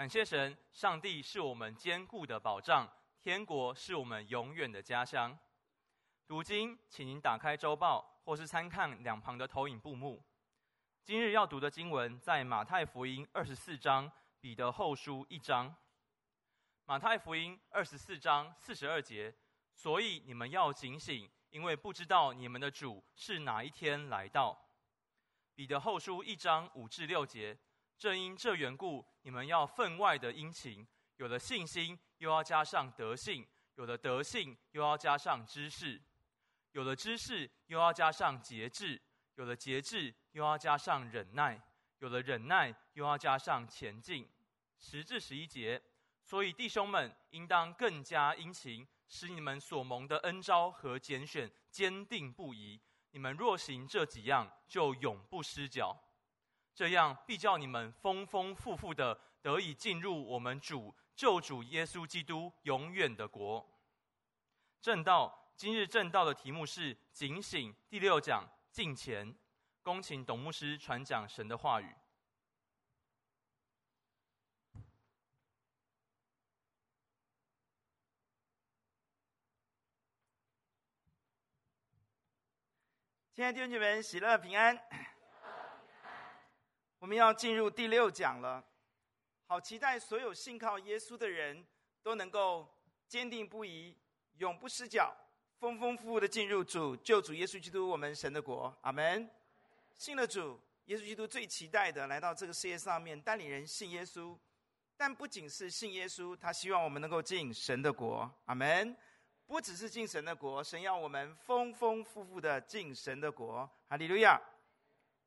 感谢神，上帝是我们坚固的保障，天国是我们永远的家乡。读经，请您打开周报，或是参看两旁的投影布幕。今日要读的经文在马太福音二十四章，彼得后书一章。马太福音二十四章四十二节，所以你们要警醒，因为不知道你们的主是哪一天来到。彼得后书一章五至六节，正因这缘故，你们要分外的殷勤，有了信心，又要加上德性；有了德性，又要加上知识。有了知识，又要加上节制；有了节制，又要加上忍耐；有了忍耐，又要加上前进。十至十一节，所以弟兄们应当更加殷勤，使你们所蒙的恩召和拣选坚定不移。你们若行这几样，就永不失脚。这样必叫你们丰丰富富的得以进入我们主救主耶稣基督永远的国。正道。今日正道的题目是“警醒”，第六讲“敬虔”。恭请董牧师传讲神的话语。亲爱的弟兄姐妹们，喜乐平安。我们要进入第六讲了，好期待所有信靠耶稣的人都能够坚定不移，永不失脚。丰丰富富的进入主救主耶稣基督我们神的国，阿门。信了主耶稣基督最期待的来到这个世界上面带领人信耶稣，但不仅是信耶稣，他希望我们能够进神的国，阿门。不只是进神的国，神要我们丰丰富富的进神的国，哈利路亚。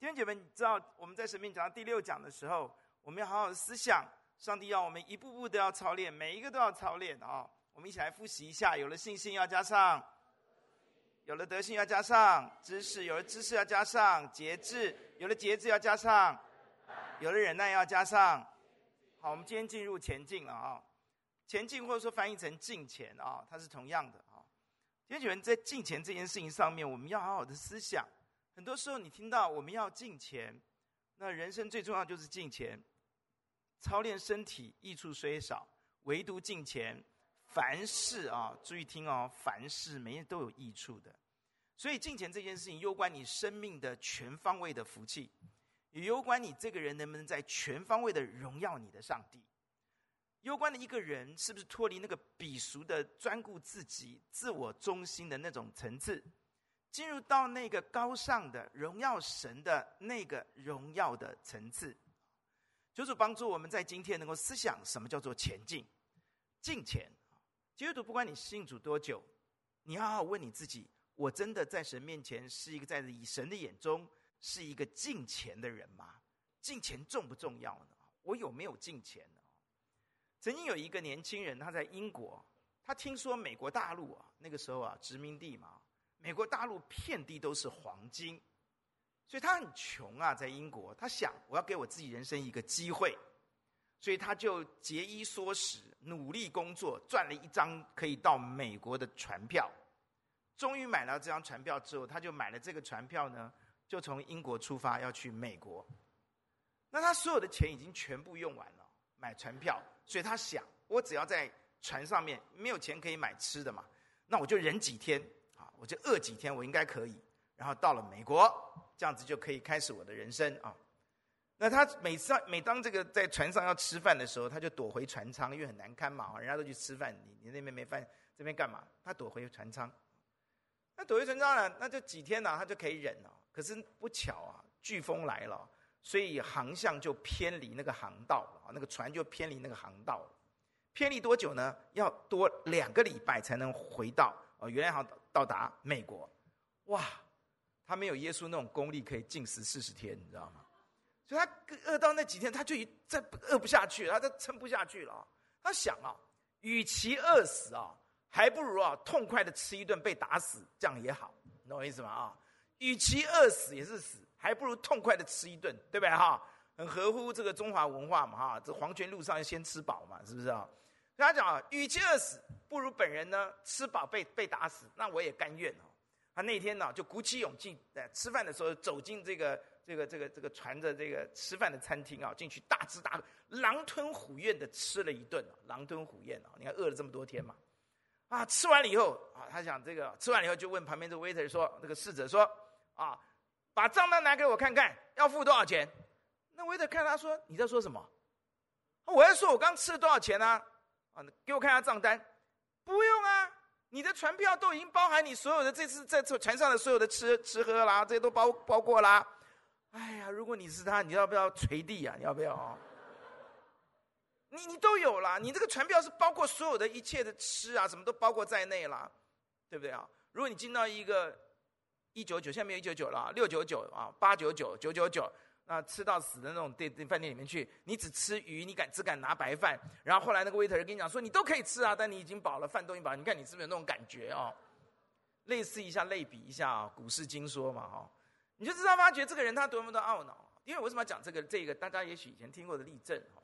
弟兄姐妹，你知道我们在神命讲到第六讲的时候，我们要好好的思想，上帝要我们一步步都要操练，每一个都要操练啊。我们一起来复习一下，有了信心要加上。有了德行要加上知识，有了知识要加上节制，有了节制要加上，有了忍耐要加上。好，我们今天进入前进了啊，前进或者说翻译成进前啊，它是同样的啊。今天姐妹在进前这件事情上面，我们要好好的思想。很多时候你听到我们要进钱，那人生最重要就是进钱，操练身体益处虽少，唯独进钱。凡事啊，注意听哦，凡事每人都有益处的，所以进钱这件事情，攸关你生命的全方位的福气，也攸关你这个人能不能在全方位的荣耀你的上帝，攸关的一个人是不是脱离那个鄙俗的专顾自己、自我中心的那种层次，进入到那个高尚的荣耀神的那个荣耀的层次。求主帮助我们在今天能够思想什么叫做前进、进前。基督徒，不管你信主多久，你要好好问你自己：我真的在神面前是一个在以神的眼中是一个进前的人吗？进前重不重要呢？我有没有进前呢？曾经有一个年轻人，他在英国，他听说美国大陆啊，那个时候啊殖民地嘛，美国大陆遍地都是黄金，所以他很穷啊，在英国，他想我要给我自己人生一个机会。所以他就节衣缩食，努力工作，赚了一张可以到美国的船票。终于买了这张船票之后，他就买了这个船票呢，就从英国出发要去美国。那他所有的钱已经全部用完了，买船票。所以他想，我只要在船上面没有钱可以买吃的嘛，那我就忍几天，我就饿几天，我应该可以。然后到了美国，这样子就可以开始我的人生啊。那他每次每当这个在船上要吃饭的时候，他就躲回船舱，因为很难堪嘛，人家都去吃饭，你你那边没饭，这边干嘛？他躲回船舱。那躲回船舱呢？那就几天呢，他就可以忍了。可是不巧啊，飓风来了，所以航向就偏离那个航道了，那个船就偏离那个航道了。偏离多久呢？要多两个礼拜才能回到哦，原来好到达美国。哇，他没有耶稣那种功力，可以禁食四十天，你知道吗？所以他饿到那几天，他就一再饿不下去，他都撑不下去了。他想啊，与其饿死啊，还不如啊痛快的吃一顿被打死，这样也好，你懂我意思吗？啊，与其饿死也是死，还不如痛快的吃一顿，对不对哈？很合乎这个中华文化嘛哈，这黄泉路上要先吃饱嘛，是不是啊？他讲啊，与其饿死，不如本人呢吃饱被被打死，那我也甘愿哦。他那天呢就鼓起勇气，在吃饭的时候走进这个。这个这个这个传着这个吃饭的餐厅啊，进去大吃大，狼吞虎咽的吃了一顿，狼吞虎咽啊！你看饿了这么多天嘛，啊，吃完了以后啊，他想这个吃完了以后就问旁边这个 waiter 说，这个侍者说啊，把账单拿给我看看，要付多少钱？那 waiter 看他说，你在说什么？我在说我刚吃了多少钱呢？啊？啊，给我看一下账单。不用啊，你的船票都已经包含你所有的这次在船上的所有的吃吃喝啦，这些都包包括啦。哎呀，如果你是他，你要不要捶地啊？你要不要？你你都有啦，你这个船票是包括所有的一切的吃啊，什么都包括在内啦，对不对啊？如果你进到一个一九九，现在没有一九九了，六九九啊，八九九，九九九。啊，吃到死的那种店店饭店里面去，你只吃鱼，你敢只敢拿白饭。然后后来那个 waiter 跟你讲说，你都可以吃啊，但你已经饱了，饭都已经饱了。你看你是不是有那种感觉哦？类似一下，类比一下啊，古事今说嘛哈，你就知道发觉这个人他多么的懊恼。因为为什么要讲这个这个？大家也许以前听过的例证哈。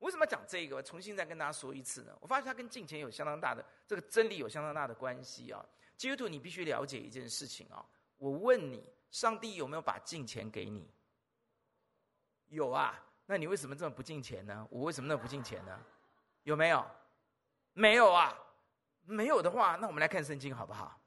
为什么要讲这个？我重新再跟大家说一次呢？我发现它跟金钱有相当大的这个真理有相当大的关系啊。基督徒，你必须了解一件事情啊。我问你，上帝有没有把金钱给你？有啊，那你为什么这么不敬钱呢？我为什么那么不敬钱呢？有没有？没有啊，没有的话，那我们来看圣经好不好？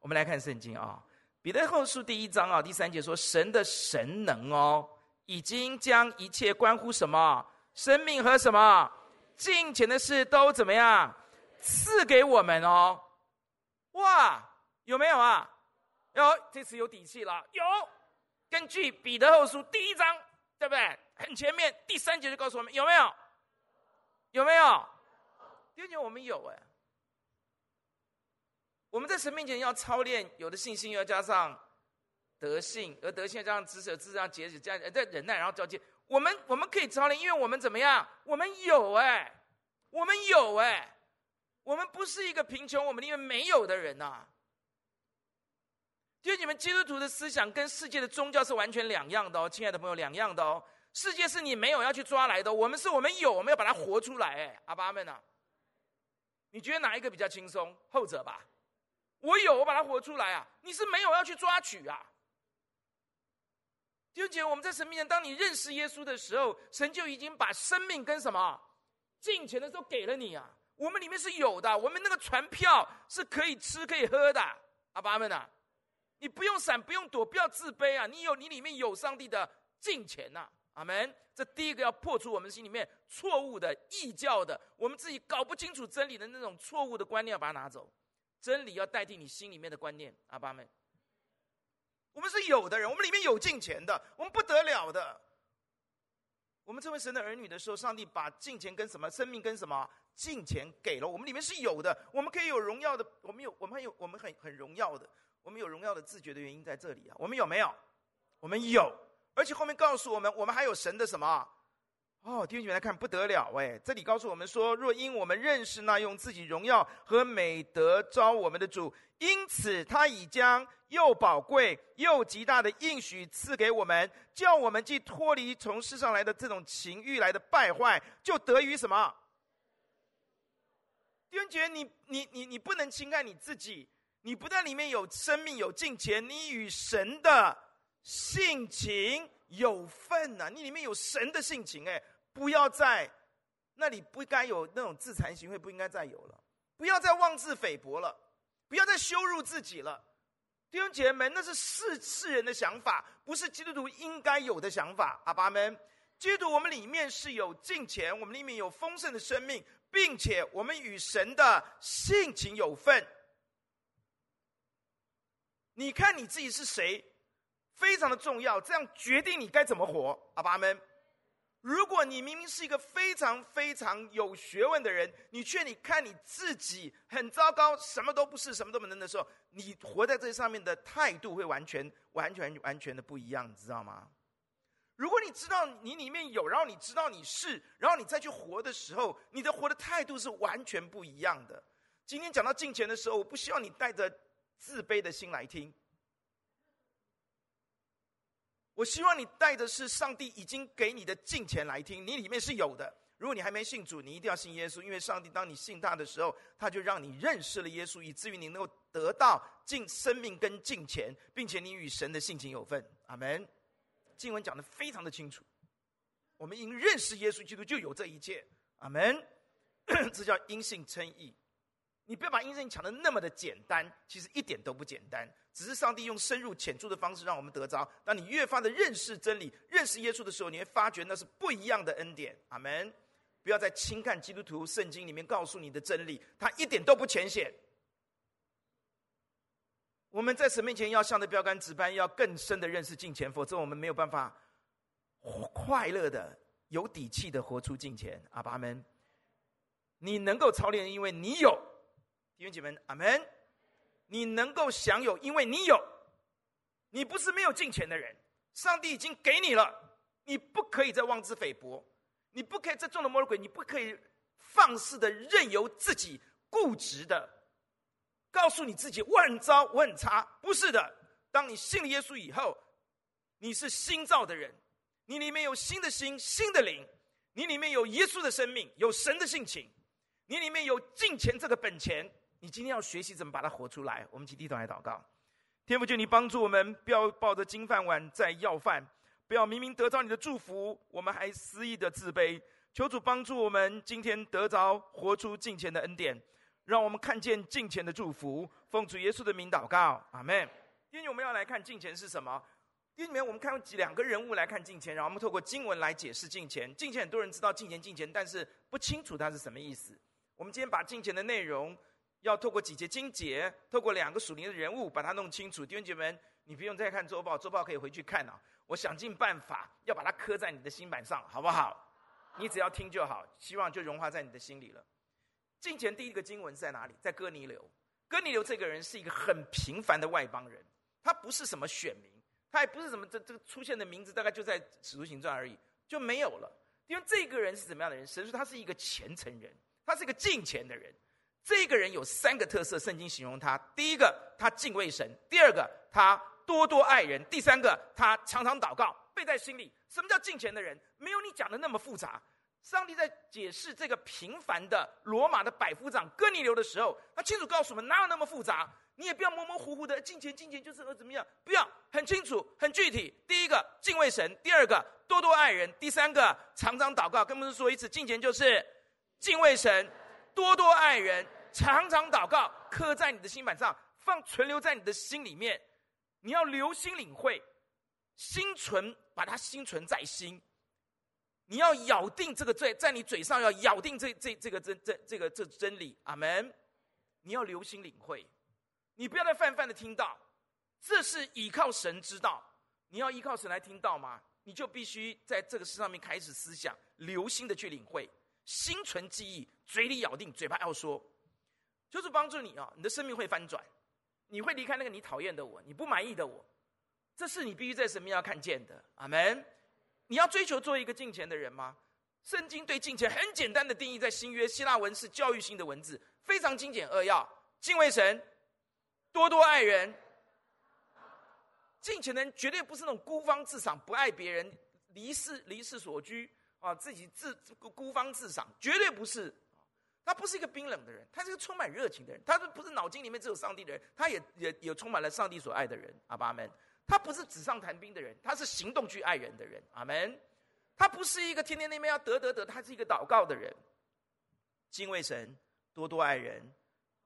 我们来看圣经啊，彼得后书第一章啊，第三节说：“神的神能哦，已经将一切关乎什么生命和什么敬钱的事都怎么样赐给我们哦。”哇，有没有啊？有，这次有底气了。有，根据彼得后书第一章。对不对？很前面第三节就告诉我们有没有？有没有？第二节我们有哎。我们在神面前要操练，有的信心要加上德性，而德性要加上知识，知识要节制，这样再忍耐，然后交接。我们我们可以操练，因为我们怎么样？我们有哎，我们有哎，我们不是一个贫穷，我们因为没有的人呐、因为你们基督徒的思想跟世界的宗教是完全两样的哦，亲爱的朋友，两样的哦。世界是你没有要去抓来的，我们是我们有，我们要把它活出来。哎，阿爸阿们呐，你觉得哪一个比较轻松？后者吧。我有，我把它活出来啊。你是没有要去抓取啊。弟兄姐，我们在神面前，当你认识耶稣的时候，神就已经把生命跟什么金钱的时候给了你啊。我们里面是有的，我们那个船票是可以吃可以喝的，阿爸阿们呐。你不用闪，不用躲，不要自卑啊！你有，你里面有上帝的金钱呐，阿门。这第一个要破除我们心里面错误的异教的，我们自己搞不清楚真理的那种错误的观念，要把它拿走。真理要代替你心里面的观念，阿爸们。我们是有的人，我们里面有金钱的，我们不得了的。我们成为神的儿女的时候，上帝把金钱跟什么生命跟什么金钱给了我们，里面是有的，我们可以有荣耀的，我们有，我们还有，我们很很荣耀的。我们有荣耀的自觉的原因在这里啊！我们有没有？我们有，而且后面告诉我们，我们还有神的什么？哦，弟兄姐妹来看，不得了哎！这里告诉我们说，若因我们认识那用自己荣耀和美德招我们的主，因此他已将又宝贵又极大的应许赐给我们，叫我们既脱离从世上来的这种情欲来的败坏，就得于什么？弟兄姐，你你你你不能轻看你自己。你不但里面有生命有金钱，你与神的性情有份呐、你里面有神的性情，哎，不要再那里不该有那种自惭形秽，不应该再有了。不要再妄自菲薄了，不要再羞辱自己了。弟兄姐妹们，那是世世人的想法，不是基督徒应该有的想法。阿爸们，基督我们里面是有金钱，我们里面有丰盛的生命，并且我们与神的性情有份。你看你自己是谁，非常的重要，这样决定你该怎么活。阿爸们，如果你明明是一个非常非常有学问的人，你却你看你自己很糟糕，什么都不是，什么都不能的时候，你活在这上面的态度会完全、完全、完全的不一样，你知道吗？如果你知道你里面有，然后你知道你是，然后你再去活的时候，你的活的态度是完全不一样的。今天讲到金钱的时候，我不希望你带着。自卑的心来听，我希望你带的是上帝已经给你的金钱来听，你里面是有的。如果你还没信主，你一定要信耶稣，因为上帝当你信他的时候，他就让你认识了耶稣，以至于你能够得到进生命跟金钱，并且你与神的性情有份。阿门。经文讲的非常的清楚，我们因认识耶稣基督就有这一切。阿门。这叫因信称义。你不要把因信讲的那么的简单，其实一点都不简单。只是上帝用深入浅出的方式让我们得着。当你越发的认识真理、认识耶稣的时候，你会发觉那是不一样的恩典。阿门。不要再轻看基督徒圣经里面告诉你的真理，它一点都不浅显。我们在神面前要向着标杆值班，要更深的认识金钱，否则我们没有办法快乐的、有底气的活出金钱。阿爸们，你能够操练，因为你有弟兄姐妹，阿门。你能够享有，因为你有。你不是没有敬虔的人，上帝已经给你了，你不可以再妄自菲薄，你不可以再中了魔鬼，你不可以放肆的任由自己固执的。告诉你自己，我很糟，我很差，不是的。当你信了耶稣以后，你是新造的人，你里面有新的心、新的灵，你里面有耶稣的生命，有神的性情，你里面有敬虔这个本钱。你今天要学习怎么把它活出来。我们起低头来祷告，天父，求你帮助我们，不要抱着金饭碗在要饭，不要明明得着你的祝福，我们还肆意的自卑。求主帮助我们，今天得着活出敬虔的恩典。让我们看见敬虔的祝福，奉主耶稣的名祷告，阿门。今天我们要来看敬虔是什么？今天我们看几两个人物来看敬虔，然后我们透过经文来解释敬虔。敬虔很多人知道敬虔敬虔，但是不清楚它是什么意思。我们今天把敬虔的内容，要透过几节经节，透过两个属灵的人物，把它弄清楚。弟兄姐妹们，你不用再看周报，周报可以回去看啊。我想尽办法要把它刻在你的心板上，好不好？你只要听就好，希望就融化在你的心里了。敬前第一个经文在哪里？在哥尼流。哥尼流这个人是一个很平凡的外邦人，他不是什么选民，他也不是什么这这个出现的名字，大概就在使徒行传而已，就没有了。因为这个人是怎么样的人？神说他是一个虔诚人，他是一个敬虔的人。这个人有三个特色，圣经形容他：第一个，他敬畏神；第二个，他多多爱人；第三个，他常常祷告，背在心里。什么叫敬虔的人？没有你讲的那么复杂。上帝在解释这个平凡的罗马的百夫长哥尼流的时候，他清楚告诉我们：哪有那么复杂？你也不要模模糊糊的，敬虔敬虔就是呃怎么样？不要很清楚、很具体。第一个敬畏神，第二个多多爱人，第三个常常祷告。跟我们说一次，敬虔就是敬畏神、多多爱人、常常祷告，刻在你的心板上，放存留在你的心里面。你要留心领会，心存，把它心存在心。你要咬定这个罪，在你嘴上要咬定这这这个真真这个这真理，阿门。你要留心领会，你不要再泛泛的听到，这是依靠神之道。你要依靠神来听到吗？你就必须在这个事上面开始思想，留心的去领会，心存记忆，嘴里咬定，嘴巴要说，就是帮助你啊！你的生命会翻转，你会离开那个你讨厌的我，你不满意的我，这是你必须在神面要看见的，阿门。你要追求做一个敬虔的人吗？圣经对敬虔很简单的定义，在新约希腊文是教育性的文字，非常精简扼要：敬畏神，多多爱人。敬虔的人绝对不是那种孤芳自赏、不爱别人、离世离世所居啊，自己自孤孤芳自赏，绝对不是。他不是一个冰冷的人，他是一个充满热情的人。他是不是脑筋里面只有上帝的人，他也也也充满了上帝所爱的人。阿爸们。他不是纸上谈兵的人，他是行动去爱人的人。阿门。他不是一个天天那边要得得得，他是一个祷告的人，敬畏神，多多爱人，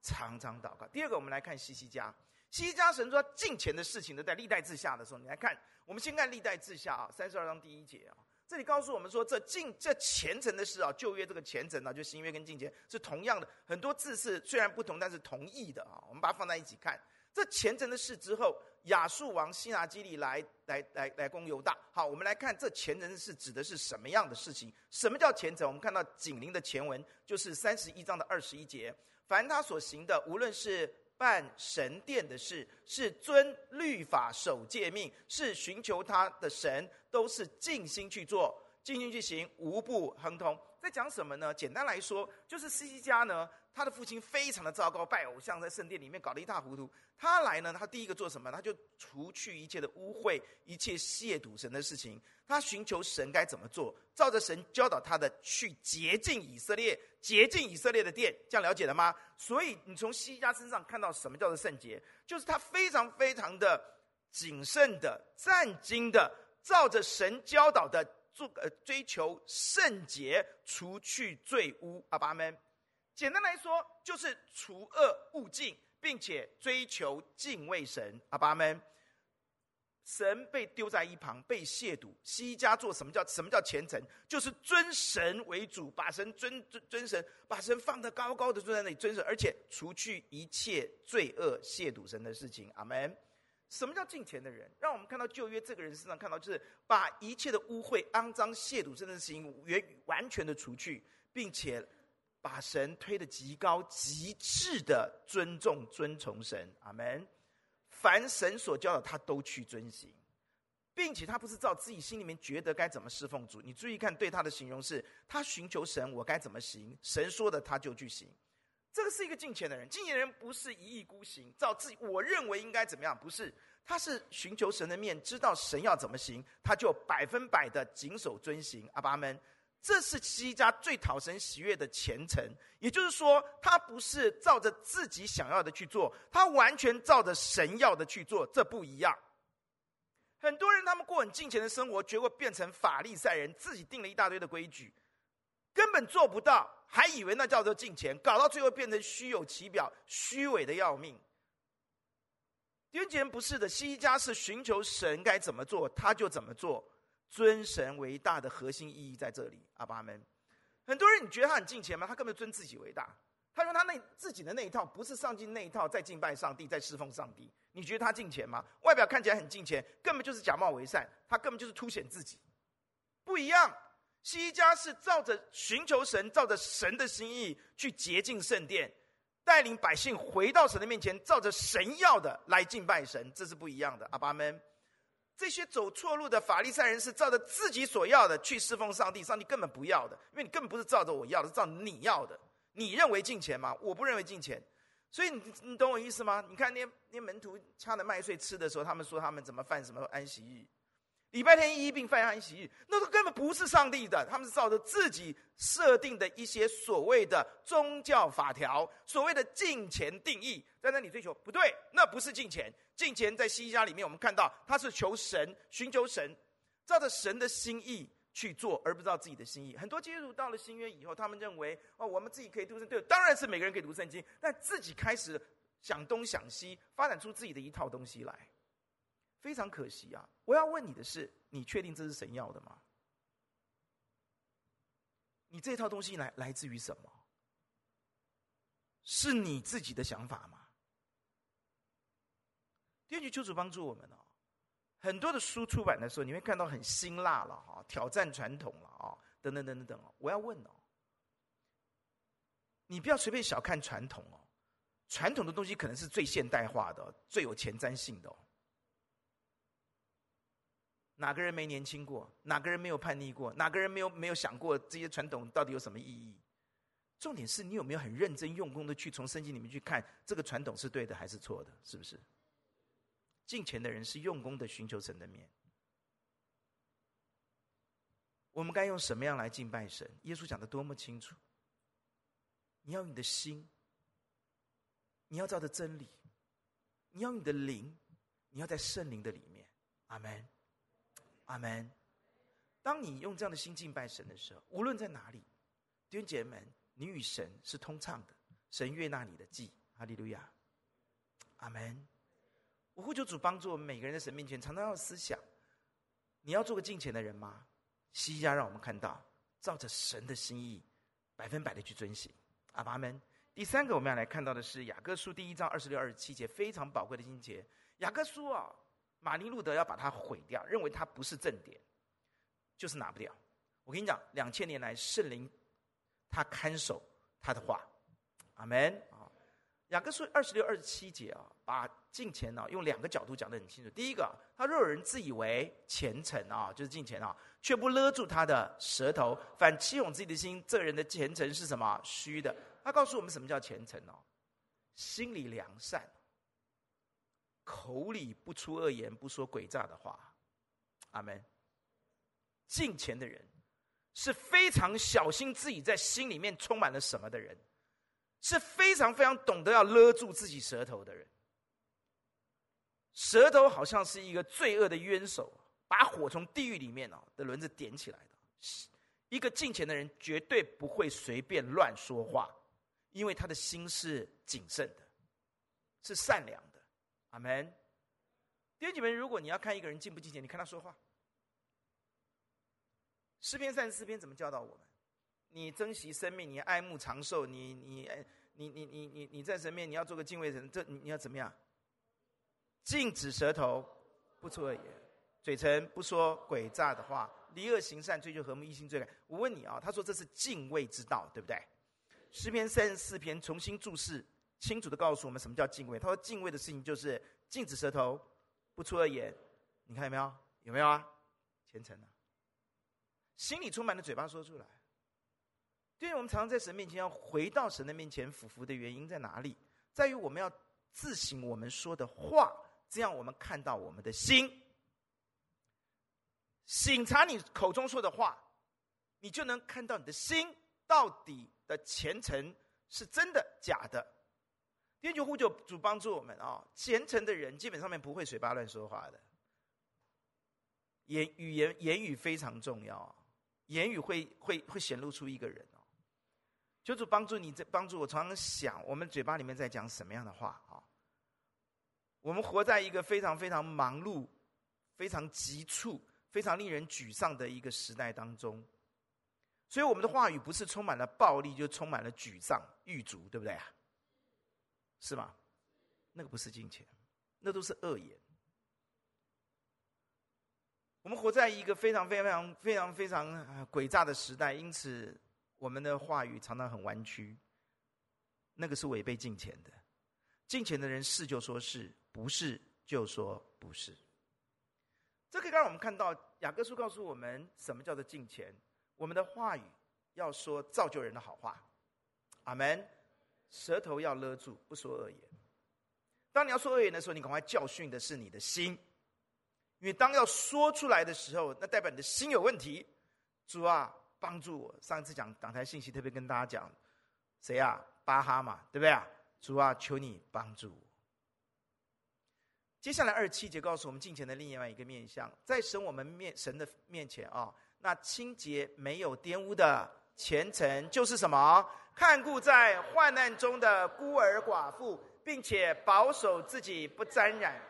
常常祷告。第二个，我们来看西西家。西西家神说敬虔的事情呢，在历代志下的时候，你来看。我们先看历代志下啊，三十二章第一节啊，这里告诉我们说，这敬这虔诚的事啊，旧约这个虔诚啊，就新约跟敬虔是同样的，很多字是虽然不同，但是同义的啊。我们把它放在一起看。这虔诚的事之后，亚述王西拿基立来来来来攻犹大。好，我们来看这虔诚的事指的是什么样的事情？什么叫虔诚？我们看到紧邻的前文就是三十一章的二十一节。凡他所行的，无论是办神殿的事，是遵律法守诫命，是寻求他的神，都是尽心去做，尽心去行，无不亨通。在讲什么呢？简单来说，就是西西家呢。他的父亲非常的糟糕，拜偶像，在圣殿里面搞得一塌糊涂。他来呢，他第一个做什么？他就除去一切的污秽，一切亵渎神的事情。他寻求神该怎么做，照着神教导他的去洁净以色列，洁净以色列的殿。这样了解了吗？所以你从西家身上看到什么叫做圣洁，就是他非常非常的谨慎的、战兢的，照着神教导的做，呃，追求圣洁，除去罪污。阿爸们，简单来说，就是除恶务尽，并且追求敬畏神。阿爸们。神被丢在一旁，被亵渎。西家做什么叫什么叫虔诚？就是尊神为主，把神尊尊尊神，把神放得高高的，坐在那里尊神，而且除去一切罪恶、亵渎神的事情。阿门。什么叫敬虔的人？让我们看到旧约这个人身上看到，就是把一切的污秽、肮脏、亵渎神的事情完完全的除去，并且把神推得极高、极致的尊重、尊崇神。阿门。凡神所教的，他都去遵行，并且他不是照自己心里面觉得该怎么侍奉主。你注意看，对他的形容是：他寻求神，我该怎么行？神说的，他就去行。这个是一个敬虔的人。敬虔的人不是一意孤行，照自己我认为应该怎么样，不是。他是寻求神的面，知道神要怎么行，他就百分百的谨守遵行。阿爸们。这是西家最讨神喜悦的虔诚，也就是说，他不是照着自己想要的去做，他完全照着神要的去做，这不一样。很多人他们过很敬虔的生活，结果变成法利赛人，自己定了一大堆的规矩，根本做不到，还以为那叫做敬虔，搞到最后变成虚有其表，虚伪的要命。弟兄姐妹，不是的，西家是寻求神该怎么做，他就怎么做。尊神为大的核心意义在这里，阿爸们。很多人你觉得他很敬虔吗？他根本尊自己为大，他用他那自己的那一套，不是上帝那一套，在敬拜上帝，在侍奉上帝。你觉得他敬虔吗？外表看起来很敬虔，根本就是假冒为善，他根本就是凸显自己。不一样，西家是照着寻求神，照着神的心意去洁净圣殿，带领百姓回到神的面前，照着神要的来敬拜神，这是不一样的，阿爸们。这些走错路的法利赛人是照着自己所要的去侍奉上帝，上帝根本不要的，因为你根本不是照着我要的，是照你要的。你认为敬虔吗？我不认为敬虔，所以你你懂我意思吗？你看那些那些门徒掐着麦穗吃的时候，他们说他们怎么犯什么安息日？礼拜天一并犯安息日，那都根本不是上帝的，他们是照着自己设定的一些所谓的宗教法条、所谓的敬虔定义，在那里追求。不对，那不是敬虔。敬虔在希西家里面，我们看到他是求神、寻求神，照着神的心意去做，而不知道自己的心意。很多基督徒到了新约以后，他们认为哦，我们自己可以读圣经，对，当然是每个人可以读圣经，但自己开始想东想西，发展出自己的一套东西来。非常可惜啊！我要问你的是：你确定这是神要的吗？你这套东西来来自于什么？是你自己的想法吗？天主求主帮助我们哦！很多的书出版的时候，你会看到很辛辣了哈，挑战传统了啊，等等等等等哦。我要问哦，你不要随便小看传统哦，传统的东西可能是最现代化的，最有前瞻性的哦。哪个人没年轻过？哪个人没有叛逆过？哪个人没有没有想过这些传统到底有什么意义？重点是你有没有很认真用功的去从圣经里面去看这个传统是对的还是错的？是不是？敬虔的人是用功的寻求神的面。我们该用什么样来敬拜神？耶稣讲的多么清楚！你要你的心，你要照着真理，你要你的灵，你要在圣灵的里面。阿门。阿门。当你用这样的心敬拜神的时候，无论在哪里，弟兄姐妹们，你与神是通畅的，神悦纳你的祭。哈利路亚。阿门。我呼求主帮助我们每个人在神面前，常常要思想：你要做个敬虔的人吗？希西家让我们看到，照着神的心意，百分百的去遵行。阿爸们。第三个我们要来看到的是雅各书第一章二十六、二十七节，非常宝贵的经节。雅各书啊。马丁路德要把它毁掉，认为它不是正典，就是拿不掉。我跟你讲，两千年来圣灵他看守他的话，阿门啊。雅各书二十六、二十七节啊，把敬虔呢用两个角度讲得很清楚。第一个，他若有人自以为虔诚啊，就是敬虔啊，却不勒住他的舌头，反欺哄自己的心，这人的虔诚是什么？虚的。他告诉我们什么叫虔诚哦？心里良善。口里不出恶言，不说诡诈的话，阿门。敬虔的人是非常小心自己在心里面充满了什么的人，是非常非常懂得要勒住自己舌头的人。舌头好像是一个罪恶的冤手，把火从地狱里面哦的轮子点起来的。一个敬虔的人绝对不会随便乱说话，因为他的心是谨慎的，是善良。阿门。弟兄姐妹，如果你要看一个人敬不敬虔，你看他说话。诗篇三十四篇怎么教导我们？你珍惜生命，你爱慕长寿，你你你你你你你在神面你要做个敬畏人，这你要怎么样？禁止舌头，不出恶言，嘴唇不说诡诈的话。离恶行善，追求和睦，一心追赶。我问你啊，他说这是敬畏之道，对不对？诗篇三十四篇重新注释，清楚的告诉我们什么叫敬畏。他说敬畏的事情就是禁止舌头，不出恶言。你看有没有？有没有啊？虔诚啊，心里充满了，嘴巴说出来。对于我们常常在神面前要回到神的面前俯伏的原因在哪里？在于我们要自省我们说的话，这样我们看到我们的心。省察你口中说的话，你就能看到你的心到底的虔诚是真的假的。天主呼救主帮助我们啊！虔诚的人基本上面不会嘴巴乱说话的。言语言言语非常重要，言语会会会显露出一个人哦。求主帮助你，这帮助我常常想，我们嘴巴里面在讲什么样的话啊？我们活在一个非常非常忙碌、非常急促。非常令人沮丧的一个时代当中，所以我们的话语不是充满了暴力，就充满了沮丧、郁卒，对不对啊？是吗？那个不是敬虔，那都是恶言。我们活在一个非常非常非常非常诡诈的时代，因此我们的话语常常很弯曲，那个是违背敬虔的。敬虔的人是就说是，不是就说不是。这可以让我们看到雅各书告诉我们什么叫做敬虔。我们的话语要说造就人的好话，阿门。舌头要勒住，不说恶言。当你要说恶言的时候，你赶快教训的是你的心，因为当要说出来的时候，那代表你的心有问题。主啊，帮助我！上一次讲挡台信息，特别跟大家讲，谁啊？巴哈嘛，对不对啊？主啊，求你帮助我。接下来二十七节告诉我们敬虔的另外一个面向，在神我们面神的面前啊，那清洁没有玷污的虔诚就是什么？看顾在患难中的孤儿寡妇，并且保守自己不沾染。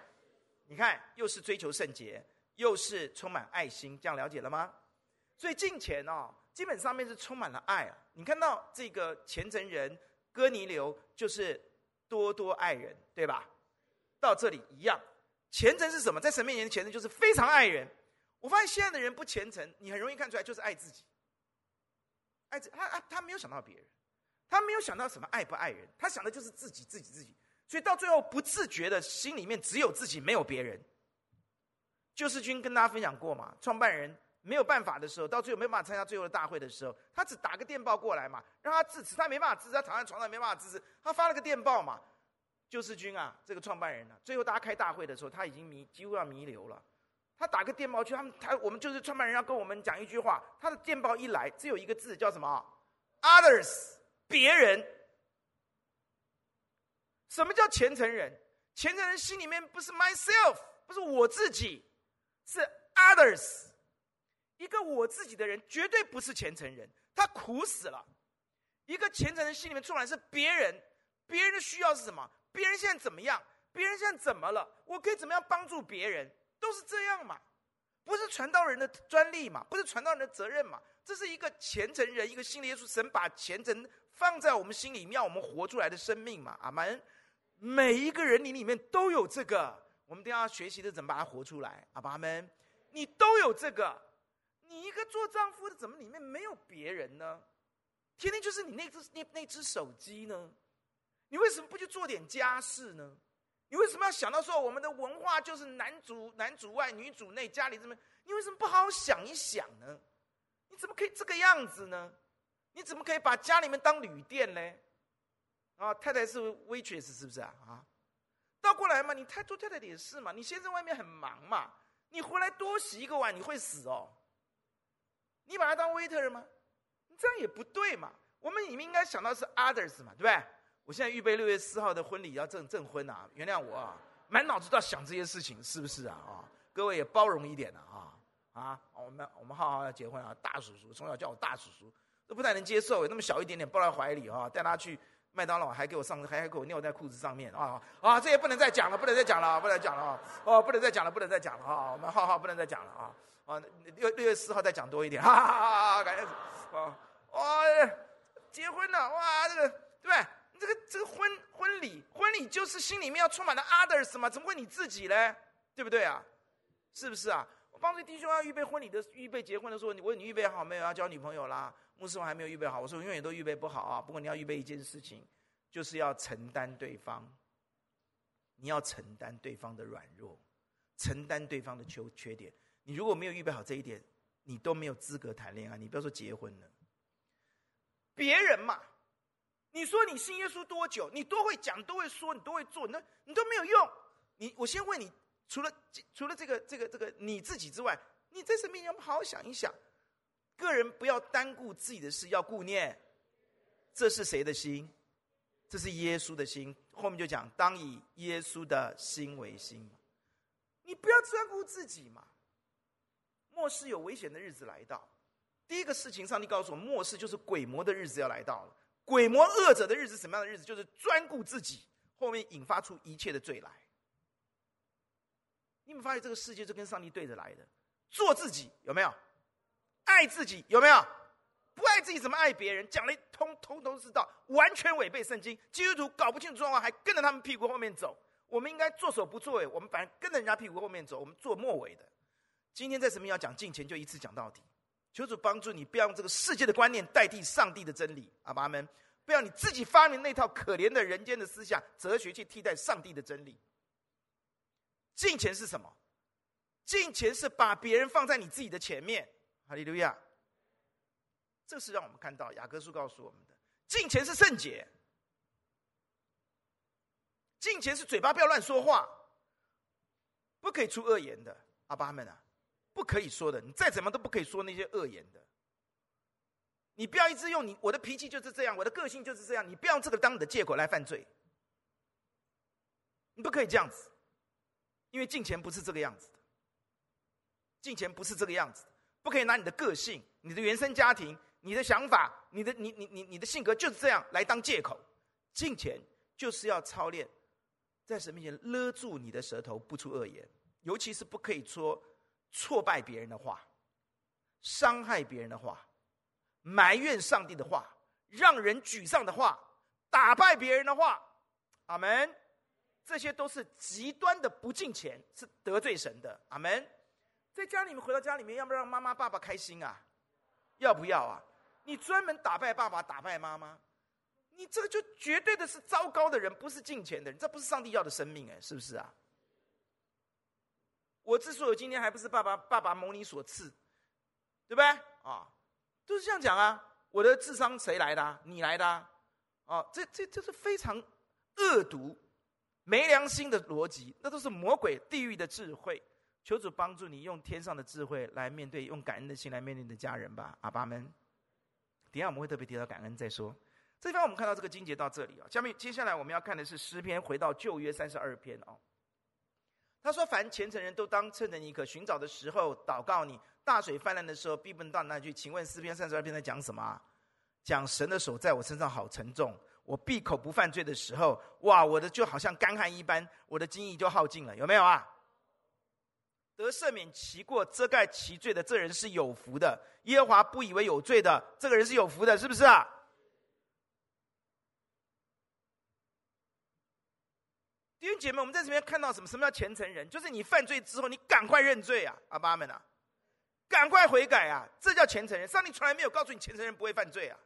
你看，又是追求圣洁，又是充满爱心，这样了解了吗？所以近前哦，基本上面是充满了爱啊。你看到这个虔诚人哥尼流，就是多多爱人，对吧？到这里一样，虔诚是什么？在神面前的虔诚就是非常爱人。我发现现在的人不虔诚，你很容易看出来就是爱自己。爱自他他他没有想到别人，他没有想到什么爱不爱人，他想的就是自己自己自己。所以到最后不自觉的心里面只有自己，没有别人。救世军跟大家分享过嘛，创办人没有办法的时候，到最后没办法参加最后的大会的时候，他只打个电报过来嘛，让他支持，他没办法支持，他躺在床上没办法支持，他发了个电报嘛。救世军啊，这个创办人啊，最后大家开大会的时候，他已经迷，几乎要弥留了。他打个电报去，他们他我们就是创办人要跟我们讲一句话，他的电报一来，只有一个字叫什么？Others，别人。什么叫虔诚人？虔诚人心里面不是 myself，不是我自己，是 others。一个我自己的人绝对不是虔诚人，他苦死了。一个虔诚人心里面充满是别人，别人的需要是什么？别人现在怎么样？别人现在怎么了？我可以怎么样帮助别人？都是这样嘛？不是传道人的专利嘛？不是传道人的责任嘛？这是一个虔诚人，一个信耶稣神把虔诚放在我们心里面，我们活出来的生命嘛？阿门。每一个人你里面都有这个，我们都要学习的怎么把它活出来。阿门。你都有这个，你一个做丈夫的怎么里面没有别人呢？天天就是你那只那那只手机呢？你为什么不去做点家事呢？你为什么要想到说我们的文化就是男主男主外女主内，家里这么？你为什么不好好想一想呢？你怎么可以这个样子呢？你怎么可以把家里面当旅店呢？啊，太太是 waitress 是不是啊？啊，倒过来嘛，你太做太太的也是嘛。你先生外面很忙嘛，你回来多洗一个碗，你会死哦。你把他当 waiter 吗？你这样也不对嘛。我们你们应该想到是 others 嘛，对不对？我现在预备六月四号的婚礼要证证婚啊，原谅我啊，满脑子都要想这些事情，是不是啊？啊，各位也包容一点了啊啊！我们我们浩浩要结婚啊，大叔叔从小叫我大叔叔，都不太能接受，那么小一点点抱在怀里啊，带他去麦当劳还给我上还还给我尿在裤子上面啊啊！这也不能再讲了，不能再讲了，不能再讲了！哦，不能再讲了，不能再讲了啊！我们浩浩不能再讲了啊！啊，六六月四号再讲多一点，哈哈哈哈哈！感谢啊！哇，结婚了哇，这个对不对？这个这个婚婚礼婚礼就是心里面要充满了 others 嘛，怎么会你自己嘞？对不对啊？是不是啊？帮助弟兄要预备婚礼的预备结婚的时候，你问你预备好没有？要交女朋友啦？牧师我还没有预备好。我说永远都预备不好啊。不过你要预备一件事情，就是要承担对方，你要承担对方的软弱，承担对方的缺缺点。你如果没有预备好这一点，你都没有资格谈恋爱。你不要说结婚了，别人嘛，你说你信耶稣多久？你都会讲，都会说，你都会做，那你都没有用。你我先问你。除了除了这个这个这个你自己之外，你在生命中好好想一想，个人不要单顾自己的事，要顾念。这是谁的心？这是耶稣的心。后面就讲，当以耶稣的心为心。你不要专顾自己嘛。末世有危险的日子来到，第一个事情，上帝告诉我，末世就是鬼魔的日子要来到了。鬼魔恶者的日子，什么样的日子？就是专顾自己，后面引发出一切的罪来。你们发现这个世界是跟上帝对着来的，做自己有没有？爱自己有没有？不爱自己怎么爱别人？讲了通，通通知道，完全违背圣经。基督徒搞不清楚状况，还跟着他们屁股后面走。我们应该做首不作尾，我们反正跟着人家屁股后面走，我们做末尾的。今天在什么要讲敬虔，就一次讲到底。求主帮助你，不要用这个世界的观念代替上帝的真理。阿爸们，不要你自己发明那套可怜的人间的思想哲学去替代上帝的真理。敬虔是什么？敬虔是把别人放在你自己的前面。哈利路亚！这是让我们看到雅各书告诉我们的。敬虔是圣洁。敬虔是嘴巴不要乱说话，不可以出恶言的。阿爸们啊，不可以说的，你再怎么都不可以说那些恶言的。你不要一直用你我的脾气就是这样，我的个性就是这样，你不要用这个当你的借口来犯罪。你不可以这样子。因为金钱不是这个样子的，金钱不是这个样子的，不可以拿你的个性、你的原生家庭、你的想法、你的你你你你的性格就是这样来当借口。金钱就是要操练，在神面前勒住你的舌头，不出恶言，尤其是不可以说挫败别人的话、伤害别人的话、埋怨上帝的话、让人沮丧的话、打败别人的话。阿门。这些都是极端的不敬虔，是得罪神的。阿门。在家里面，回到家里面，要不要让妈妈、爸爸开心啊？要不要啊？你专门打败爸爸、打败妈妈，你这个就绝对的是糟糕的人，不是敬虔的人，这不是上帝要的生命，哎，是不是啊？我之所以今天还不是爸爸，爸爸蒙你所赐，对不对？啊，都是这样讲啊。我的智商谁来的？你来的啊？啊，这这这是非常恶毒。没良心的逻辑，那都是魔鬼地狱的智慧。求主帮助你用天上的智慧来面对，用感恩的心来面对你的家人吧，阿爸们。等下我们会特别提到感恩再说。这地方我们看到这个经节到这里啊，下面接下来我们要看的是诗篇，回到旧约三十二篇哦。他说：“凡虔诚人都当趁着你可寻找的时候祷告你，大水泛滥的时候必不能到那去。”请问诗篇三十二篇在讲什么？讲神的手在我身上好沉重。我闭口不犯罪的时候，哇，我的就好像干旱一般，我的精液就耗尽了，有没有啊？得赦免其过、遮盖其罪的这人是有福的。耶和华不以为有罪的这个人是有福的，是不是啊？弟兄姐妹，我们在这边看到什么？什么叫虔诚人？就是你犯罪之后，你赶快认罪啊！阿爸们啊，赶快悔改啊！这叫虔诚人。上帝从来没有告诉你，虔诚人不会犯罪啊。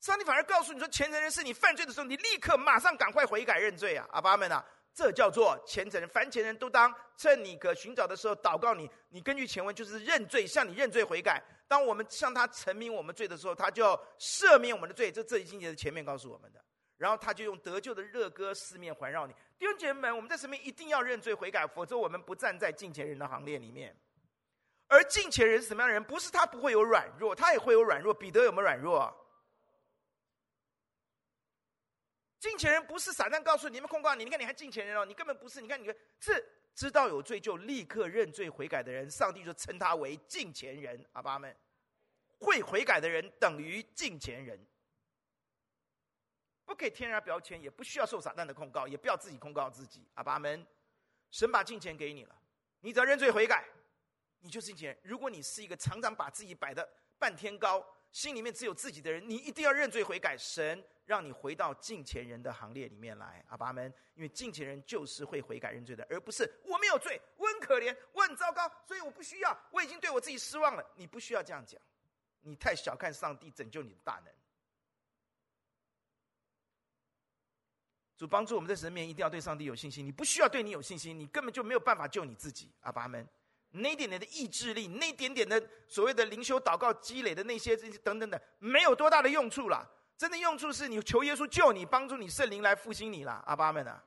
上帝反而告诉你说，虔诚人是你犯罪的时候，你立刻马上赶快悔改认罪啊！阿爸们啊，这叫做虔诚人。凡虔人都当趁你可寻找的时候祷告你。你根据前文就是认罪，向你认罪悔改。当我们向他陈明我们罪的时候，他就赦免我们的罪。这这一经节的前面告诉我们的。然后他就用得救的热歌四面环绕你。弟兄姐妹们，我们在神面前一定要认罪悔改，否则我们不站在敬虔人的行列里面。而敬虔人是什么样的人？不是他不会有软弱，他也会有软弱。彼得有没有软弱？敬虔人不是撒旦告诉你，们控告你，你看你还敬虔人哦，你根本不是。你看你是知道有罪就立刻认罪悔改的人，上帝就称他为敬虔人。阿爸们，会悔改的人等于敬虔人，不可以添加标签，也不需要受撒旦的控告，也不要自己控告自己。阿爸们，神把敬虔给你了，你只要认罪悔改，你就是敬虔人。如果你是一个常常把自己摆的半天高，心里面只有自己的人，你一定要认罪悔改，神。让你回到敬虔人的行列里面来，阿爸们，因为敬虔人就是会悔改认罪的，而不是我没有罪，我很可怜，我很糟糕，所以我不需要，我已经对我自己失望了。你不需要这样讲，你太小看上帝拯救你的大能。主帮助我们在神面前一定要对上帝有信心，你不需要对你有信心，你根本就没有办法救你自己，阿爸们。那一点点的意志力，那一点点的所谓的灵修祷告积累的那些这些等等的，没有多大的用处了。真的用处是你求耶稣救你，帮助你圣灵来复兴你啦，阿爸们啊！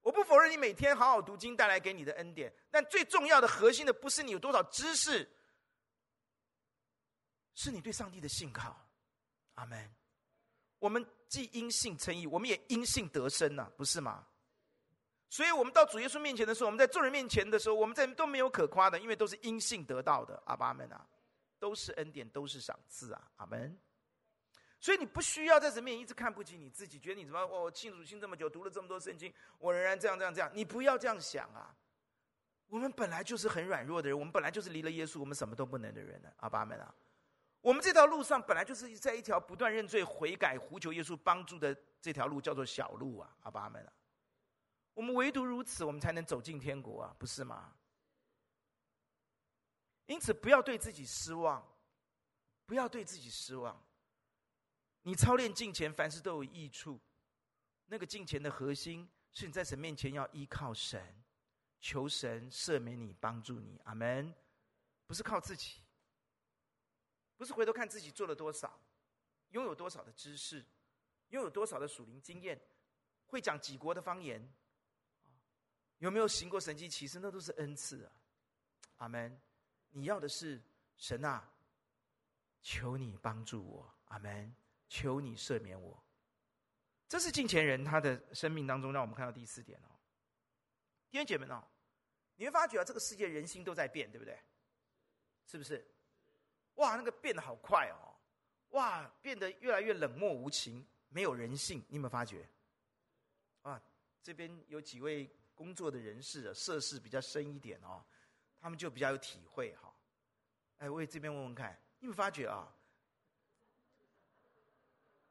我不否认你每天好好读经带来给你的恩典，但最重要的核心的不是你有多少知识，是你对上帝的信靠，阿门。我们既因信称义，我们也因信得生呐，不是吗？所以，我们到主耶稣面前的时候，我们在众人面前的时候，我们在都没有可夸的，因为都是因信得到的，阿爸们啊，都是恩典，都是赏赐啊，阿门。所以你不需要在神面前一直看不起你自己，觉得你怎么我信主信这么久，读了这么多圣经，我仍然这样这样这样。你不要这样想啊！我们本来就是很软弱的人，我们本来就是离了耶稣，我们什么都不能的人呢。阿爸们啊！我们这条路上本来就是在一条不断认罪悔改、呼求耶稣帮助的这条路，叫做小路啊！阿爸们啊！我们唯独如此，我们才能走进天国啊！不是吗？因此，不要对自己失望，不要对自己失望。你操练敬虔，凡事都有益处。那个敬虔的核心是你在神面前要依靠神，求神赦免你，帮助你。阿门。不是靠自己，不是回头看自己做了多少，拥有多少的知识，拥有多少的属灵经验，会讲几国的方言，有没有行过神迹奇事，那都是恩赐啊。阿门。你要的是神啊，求你帮助我。阿门。求你赦免我，这是敬虔人他的生命当中，让我们看到第四点哦。弟兄姐妹哦，你会发觉啊，这个世界人心都在变，对不对？是不是？哇，那个变得好快哦！哇，变得越来越冷漠无情，没有人性。你有没有发觉？啊，这边有几位工作的人士啊，涉世比较深一点哦，他们就比较有体会哈。哎，我也这边问问看，你有没有发觉啊？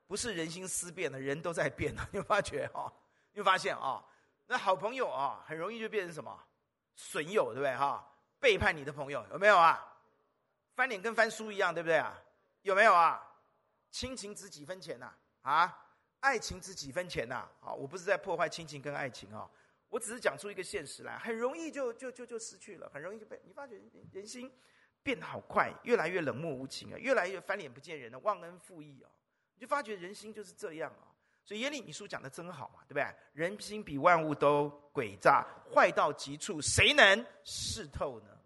不是人心思变的，人都在变的。你有发觉哈？你有发现啊？那好朋友啊，很容易就变成什么损友，对不对哈？背叛你的朋友有没有啊？翻脸跟翻书一样，对不对啊？有没有啊？亲情值几分钱呐？啊？爱情值几分钱呐？啊？我不是在破坏亲情跟爱情啊，我只是讲出一个现实来，很容易就就就就失去了，很容易就被你发觉人心变得好快，越来越冷漠无情啊，越来越翻脸不见人了，忘恩负义啊。你就发觉人心就是这样啊，所以耶利米书讲的真好嘛，对不对？人心比万物都诡诈，坏到极处，谁能识透呢？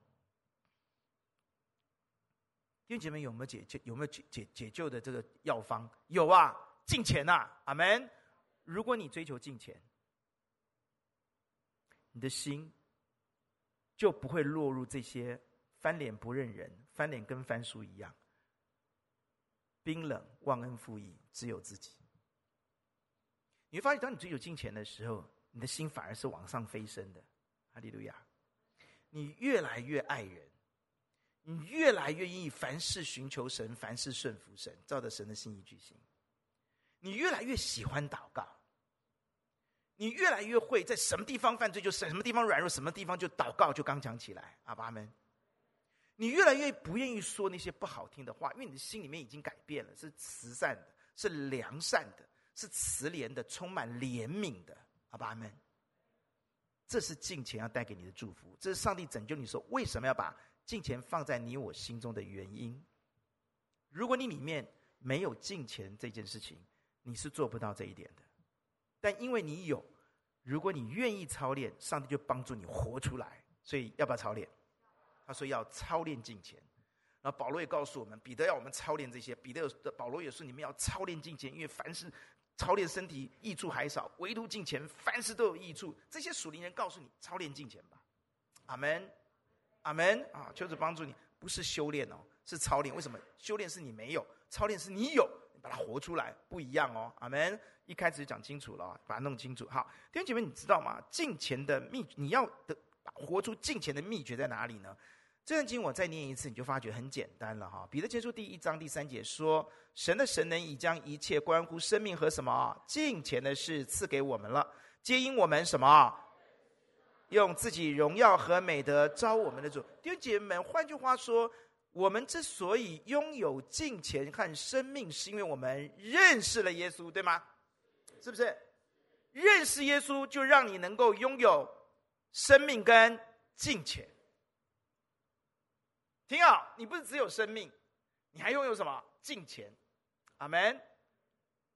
弟兄姐妹有没有解救？有没有解解解救的这个药方？有啊，敬虔呐，阿门。如果你追求敬虔，你的心就不会落入这些翻脸不认人、翻脸跟翻书一样。冰冷、忘恩负义，只有自己。你会发现，当你追求金钱的时候，你的心反而是往上飞升的。哈利路亚！你越来越爱人，你越来越愿意凡事寻求神，凡事顺服神，照着神的心意去行。你越来越喜欢祷告，你越来越会在什么地方犯罪就什么地方软弱，什么地方就祷告就刚强起来。阿爸们。你越来越不愿意说那些不好听的话，因为你的心里面已经改变了，是慈善的，是良善的，是慈怜的，充满怜悯的。好吧，阿们。这是敬钱要带给你的祝福，这是上帝拯救你说为什么要把敬钱放在你我心中的原因。如果你里面没有敬钱这件事情，你是做不到这一点的。但因为你有，如果你愿意操练，上帝就帮助你活出来。所以要不要操练？他说要操练敬虔，然后保罗也告诉我们，彼得要我们操练这些。彼得有保罗也说，你们要操练敬虔，因为凡事操练身体益处还少，唯独敬虔凡事都有益处。这些属灵人告诉你，操练敬虔吧。阿门，阿门啊！求主帮助你，不是修炼哦，是操练。为什么？修炼是你没有，操练是你有，把它活出来，不一样哦。阿门。一开始就讲清楚了，把它弄清楚。好，弟兄姐妹，你知道吗？进前的秘，你要的活出进前的秘诀在哪里呢？这段经我再念一次，你就发觉很简单了哈。彼得前书第一章第三节说：“神的神能已将一切关乎生命和什么敬虔的事赐给我们了，皆因我们什么用自己荣耀和美德招我们的主。”弟兄姐妹们，换句话说，我们之所以拥有金钱和生命，是因为我们认识了耶稣，对吗？是不是？认识耶稣就让你能够拥有生命跟金钱。挺好，你不是只有生命，你还拥有什么？金钱，阿门。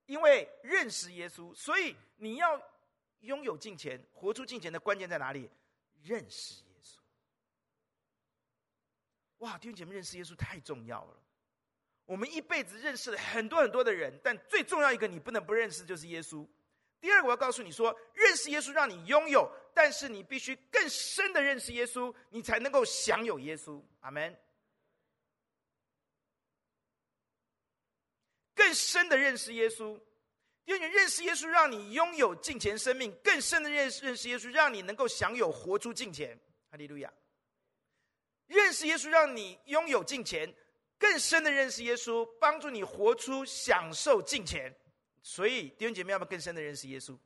因为认识耶稣，所以你要拥有金钱，活出金钱的关键在哪里？认识。哇，弟兄姐妹，认识耶稣太重要了。我们一辈子认识了很多很多的人，但最重要一个你不能不认识就是耶稣。第二个，我要告诉你说，认识耶稣让你拥有，但是你必须更深的认识耶稣，你才能够享有耶稣。阿门。更深的认识耶稣，因为你认识耶稣，让你拥有敬虔生命；更深的认识认识耶稣，让你能够享有活出敬虔。哈利路亚！认识耶稣，让你拥有金钱；更深的认识耶稣，帮助你活出享受金钱。所以，弟兄姐妹，要不要更深的认识耶稣？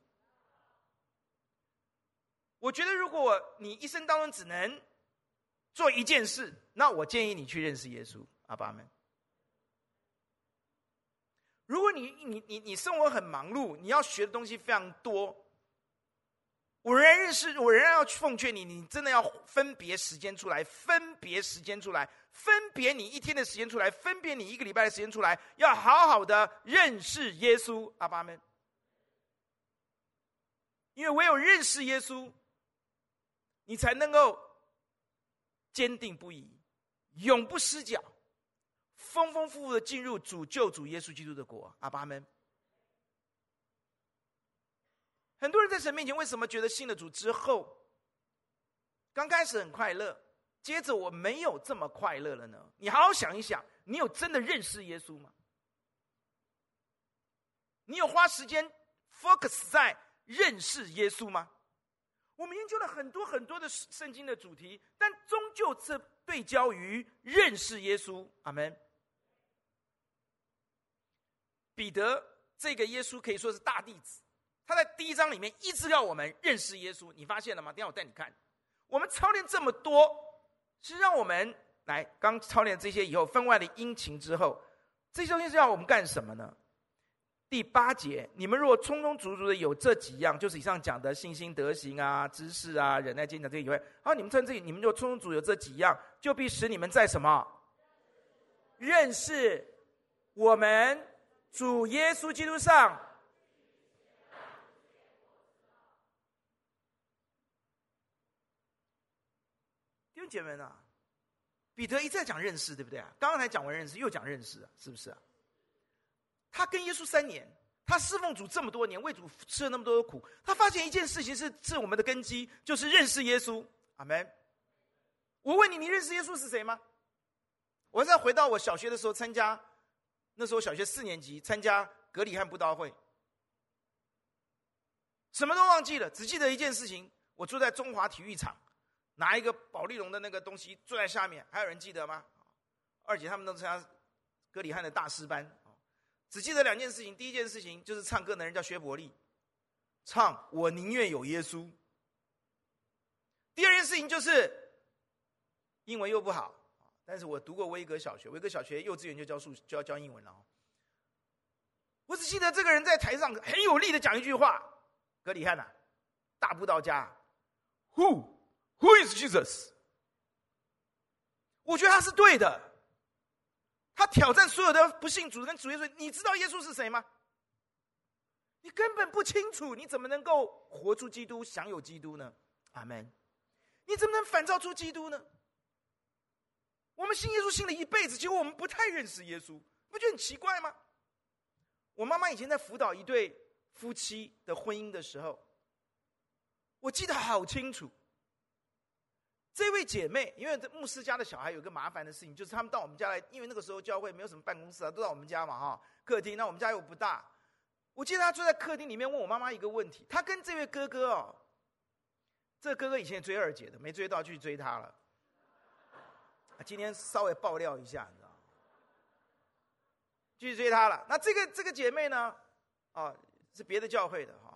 我觉得，如果你一生当中只能做一件事，那我建议你去认识耶稣。阿爸们。如果你你你你生活很忙碌，你要学的东西非常多，我仍然认识，我仍然要去奉劝你，你真的要分别时间出来，分别时间出来，分别你一天的时间出来，分别你一个礼拜的时间出来，要好好的认识耶稣，阿爸们。因为唯有认识耶稣，你才能够坚定不移，永不失脚。丰丰富富的进入主救主耶稣基督的国，阿爸们。很多人在神面前，为什么觉得信了主之后，刚开始很快乐，接着我没有这么快乐了呢？你好好想一想，你有真的认识耶稣吗？你有花时间 focus 在认识耶稣吗？我们研究了很多很多的圣经的主题，但终究是对焦于认识耶稣，阿门。彼得这个耶稣可以说是大弟子，他在第一章里面一直要我们认识耶稣，你发现了吗？等下我带你看，我们操练这么多，是让我们来刚操练这些以后分外的殷勤之后，这些东西是要我们干什么呢？第八节，你们若充充足足的有这几样，就是以上讲的信心、德行啊、知识啊、忍耐、坚强这些以外，好，你们趁这里，你们若充充足有这几样，就必使你们在什么？认识我们。主耶稣基督上，弟姐妹们啊，彼得一再讲认识，对不对啊？刚刚才讲完认识，又讲认识，是不是啊？他跟耶稣三年，他侍奉主这么多年，为主吃了那么多的苦，他发现一件事情是是我们的根基，就是认识耶稣。阿门。我问你，你认识耶稣是谁吗？我再回到我小学的时候参加。那时候小学四年级参加格里汉布道会，什么都忘记了，只记得一件事情：我住在中华体育场，拿一个保丽龙的那个东西坐在下面。还有人记得吗？二姐他们都参加格里汉的大师班，只记得两件事情。第一件事情就是唱歌的人叫薛伯利，唱我宁愿有耶稣。第二件事情就是英文又不好。但是我读过威格小学，威格小学幼稚园就教数就要教英文了。我只记得这个人在台上很有力的讲一句话：“格里汉呐，大布道家呼 Who is Jesus？” 我觉得他是对的。他挑战所有的不信主跟主耶稣，你知道耶稣是谁吗？你根本不清楚，你怎么能够活出基督，享有基督呢？阿门。你怎么能反照出基督呢？我们信耶稣信了一辈子，结果我们不太认识耶稣，不觉得很奇怪吗？我妈妈以前在辅导一对夫妻的婚姻的时候，我记得好清楚。这位姐妹，因为牧师家的小孩有个麻烦的事情，就是他们到我们家来，因为那个时候教会没有什么办公室啊，都到我们家嘛哈，客厅。那我们家又不大，我记得他坐在客厅里面问我妈妈一个问题。他跟这位哥哥哦，这哥哥以前追二姐的，没追到，去追她了。今天稍微爆料一下，你知道吗？继续追她了。那这个这个姐妹呢，啊，是别的教会的哈。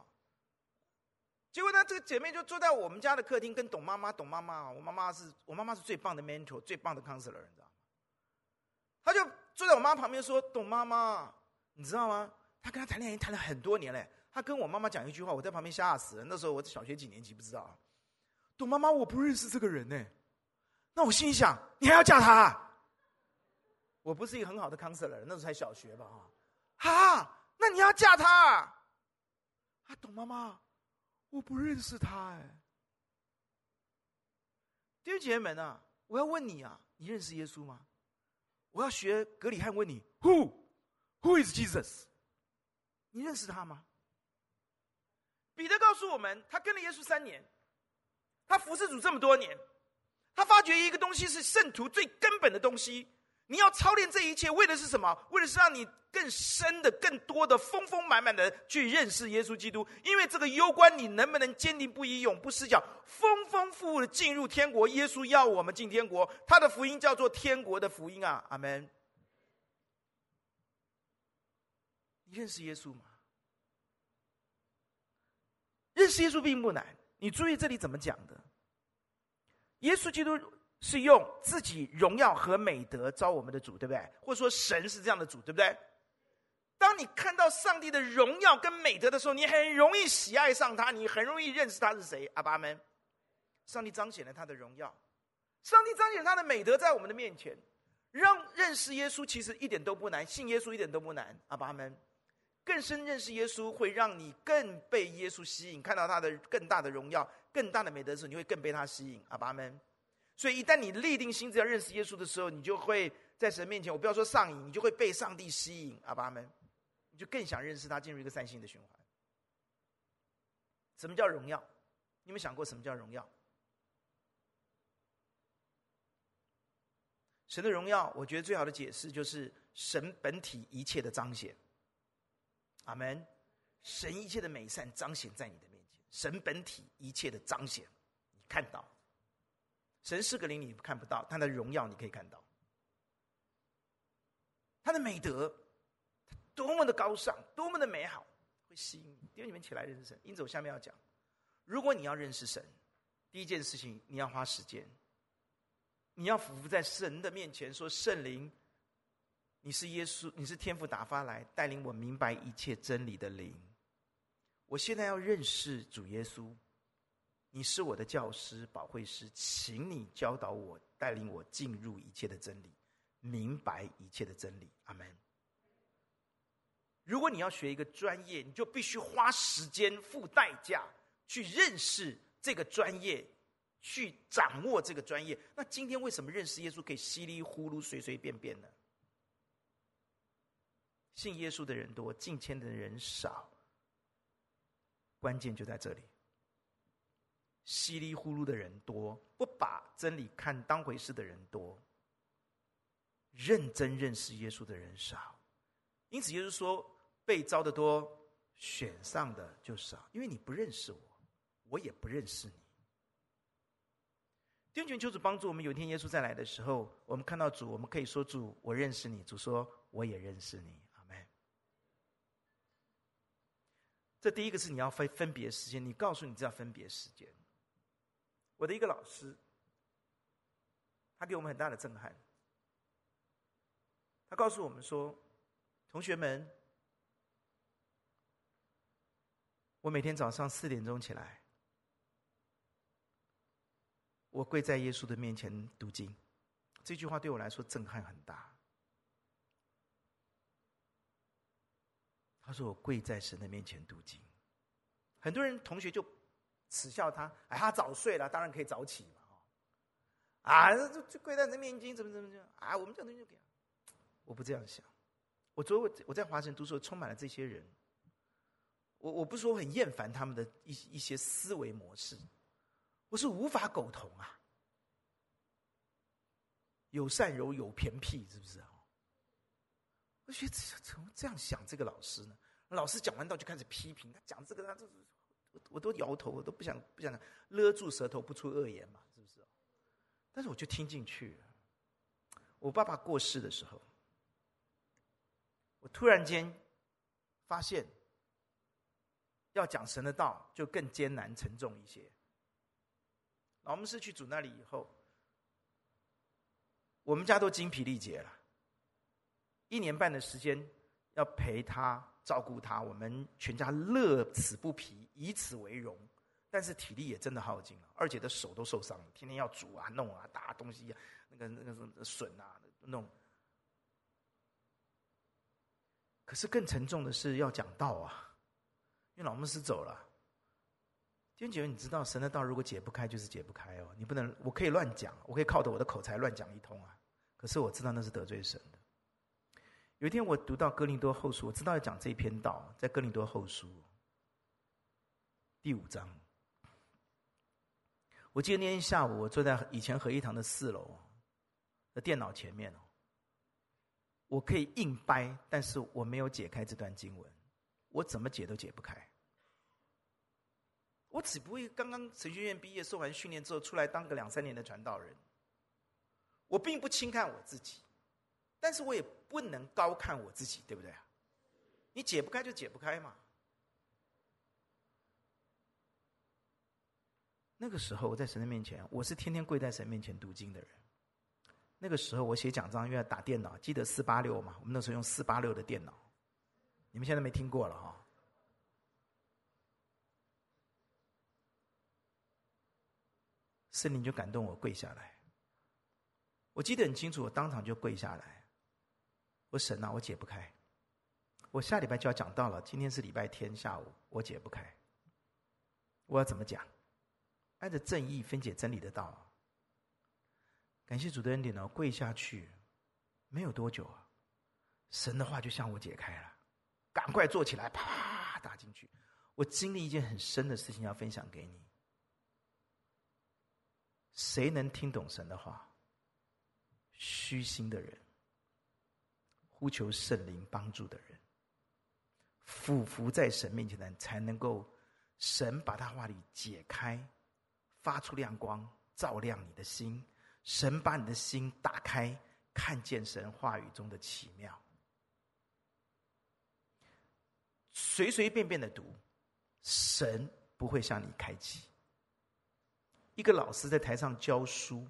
结果呢，这个姐妹就坐在我们家的客厅，跟董妈妈、董妈妈啊，我妈妈是我妈妈是最棒的 mentor，最棒的 counselor，你知道吗？她就坐在我妈旁边说：“董妈妈，你知道吗？她跟她谈恋爱谈了很多年嘞。她跟我妈妈讲一句话，我在旁边吓死了。那时候我小学几年级不知道。董妈妈，我不认识这个人呢。那我心里想，你还要嫁他啊？我不是一个很好的 counselor，那时候才小学吧？啊，哈，那你要嫁他？啊，董妈妈。”我不认识他哎，弟兄姐妹们啊，我要问你啊，你认识耶稣吗？我要学格里汉问你，Who Who is Jesus？你认识他吗？彼得告诉我们，他跟了耶稣三年，他服侍主这么多年，他发觉一个东西是圣徒最根本的东西。你要操练这一切，为的是什么？为的是让你更深的、更多的、丰丰满满的去认识耶稣基督。因为这个攸关你能不能坚定不移、永不失脚、丰丰富富的进入天国。耶稣要我们进天国，他的福音叫做天国的福音啊！阿门。你认识耶稣吗？认识耶稣并不难。你注意这里怎么讲的？耶稣基督。是用自己荣耀和美德招我们的主，对不对？或者说神是这样的主，对不对？当你看到上帝的荣耀跟美德的时候，你很容易喜爱上他，你很容易认识他是谁。阿爸们，上帝彰显了他的荣耀，上帝彰显他的美德在我们的面前，让认识耶稣其实一点都不难，信耶稣一点都不难。阿爸们，更深认识耶稣会让你更被耶稣吸引，看到他的更大的荣耀、更大的美德的时候，你会更被他吸引。阿爸们。所以，一旦你立定心志要认识耶稣的时候，你就会在神面前，我不要说上瘾，你就会被上帝吸引，阿爸们，你就更想认识他，进入一个善性的循环。什么叫荣耀？你有没有想过什么叫荣耀？神的荣耀，我觉得最好的解释就是神本体一切的彰显。阿门。神一切的美善彰显在你的面前，神本体一切的彰显，你看到。神是个灵，你看不到，他的荣耀你可以看到。他的美德多么的高尚，多么的美好，会吸引你。因为你们起来认识神。因此，我下面要讲，如果你要认识神，第一件事情你要花时间，你要俯伏在神的面前说：“圣灵，你是耶稣，你是天父打发来带领我明白一切真理的灵。我现在要认识主耶稣。”你是我的教师、保惠师，请你教导我，带领我进入一切的真理，明白一切的真理。阿门。如果你要学一个专业，你就必须花时间、付代价去认识这个专业，去掌握这个专业。那今天为什么认识耶稣可以稀里糊涂、随随便便呢？信耶稣的人多，敬虔的人少，关键就在这里。稀里糊涂的人多，不把真理看当回事的人多，认真认识耶稣的人少，因此耶稣说：被招的多，选上的就少。因为你不认识我，我也不认识你。弟兄求主帮助我们，有一天耶稣再来的时候，我们看到主，我们可以说：主，我认识你。主说：我也认识你。阿门。这第一个是你要分分别时间，你告诉你这要分别时间。我的一个老师，他给我们很大的震撼。他告诉我们说：“同学们，我每天早上四点钟起来，我跪在耶稣的面前读经。”这句话对我来说震撼很大。他说：“我跪在神的面前读经。”很多人同学就。耻笑他，哎，他早睡了，当然可以早起嘛，啊，就就跪在那念经，怎么怎么怎么，啊，我们这东西就给，我不这样想，我昨我我在华城读书，充满了这些人，我我不是说很厌烦他们的一一些思维模式，我是无法苟同啊。有善柔，有偏僻，是不是啊？我觉得怎么这样想这个老师呢？老师讲完道就开始批评他，讲这个他这，我都摇头，我都不想不想勒住舌头不出恶言嘛，是不是？但是我就听进去。我爸爸过世的时候，我突然间发现。要讲神的道，就更艰难沉重一些。老牧师去主那里以后，我们家都精疲力竭了。一年半的时间要陪他、照顾他，我们全家乐此不疲，以此为荣。但是体力也真的耗尽了，二姐的手都受伤了，天天要煮啊、弄啊、打东西啊，那个、那个笋啊弄。可是更沉重的是要讲道啊。因为老牧师走了，天姐，你知道神的道如果解不开，就是解不开哦。你不能，我可以乱讲，我可以靠着我的口才乱讲一通啊。可是我知道那是得罪神的。有一天我读到哥林多后书，我知道要讲这篇道，在哥林多后书第五章。我记得那天下午，我坐在以前合一堂的四楼的电脑前面哦，我可以硬掰，但是我没有解开这段经文。我怎么解都解不开。我只不过刚刚神学院毕业，受完训练之后出来当个两三年的传道人。我并不轻看我自己，但是我也不能高看我自己，对不对啊？你解不开就解不开嘛。那个时候我在神的面前，我是天天跪在神面前读经的人。那个时候我写讲章，因为要打电脑，记得四八六嘛？我们那时候用四八六的电脑。你们现在没听过了哈？圣灵就感动我跪下来。我记得很清楚，我当场就跪下来。我神呐，我解不开。我下礼拜就要讲道了，今天是礼拜天下午，我解不开。我要怎么讲？按着正义分解真理的道。感谢主的恩典呢，跪下去，没有多久啊，神的话就向我解开了。赶快坐起来，啪打进去。我经历一件很深的事情要分享给你。谁能听懂神的话？虚心的人，呼求圣灵帮助的人，俯伏在神面前的人，才能够神把他话里解开，发出亮光，照亮你的心。神把你的心打开，看见神话语中的奇妙。随随便便的读，神不会向你开启。一个老师在台上教书，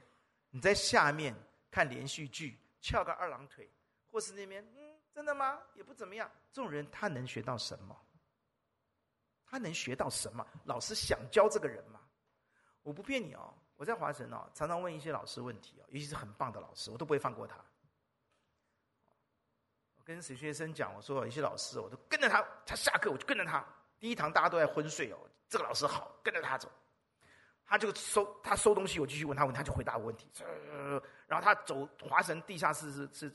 你在下面看连续剧，翘个二郎腿，或是那边嗯，真的吗？也不怎么样。这种人他能学到什么？他能学到什么？老师想教这个人吗？我不骗你哦，我在华神哦，常常问一些老师问题哦，尤其是很棒的老师，我都不会放过他。我跟谁学生讲，我说有些老师，我都跟着他，他下课我就跟着他。第一堂大家都在昏睡哦，这个老师好，跟着他走。他就收他收东西，我继续问他问，他就回答我问题。然后他走华神地下室是是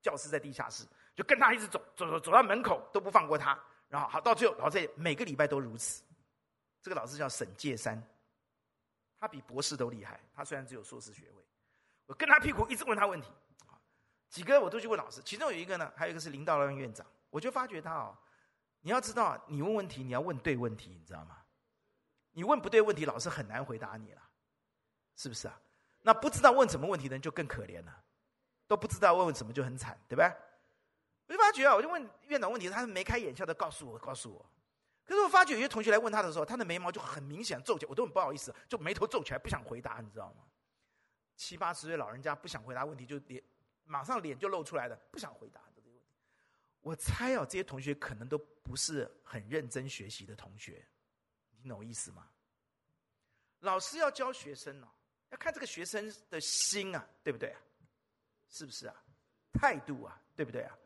教室在地下室，就跟他一直走走走走到门口都不放过他。然后好到最后，老师每个礼拜都如此。这个老师叫沈介山，他比博士都厉害。他虽然只有硕士学位，我跟他屁股一直问他问题。几个我都去问老师，其中有一个呢，还有一个是林道亮院长，我就发觉他哦，你要知道，你问问题你要问对问题，你知道吗？你问不对问题，老师很难回答你了，是不是啊？那不知道问什么问题的人就更可怜了，都不知道问问什么就很惨，对吧？我就发觉啊，我就问院长问题，他是眉开眼笑的告诉我，告诉我。可是我发觉有些同学来问他的时候，他的眉毛就很明显皱起来，我都很不好意思，就眉头皱起来，不想回答，你知道吗？七八十岁老人家不想回答问题，就脸。马上脸就露出来了，不想回答这个问题。我猜哦，这些同学可能都不是很认真学习的同学，你懂我意思吗？老师要教学生哦，要看这个学生的心啊，对不对啊？是不是啊？态度啊，对不对啊？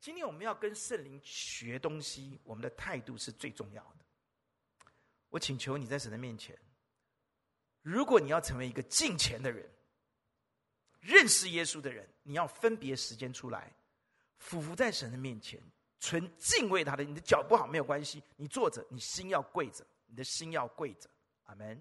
今天我们要跟圣灵学东西，我们的态度是最重要的。我请求你在神的面前，如果你要成为一个敬虔的人。认识耶稣的人，你要分别时间出来，俯伏在神的面前，存敬畏他的。你的脚不好没有关系，你坐着，你心要跪着，你的心要跪着。阿门。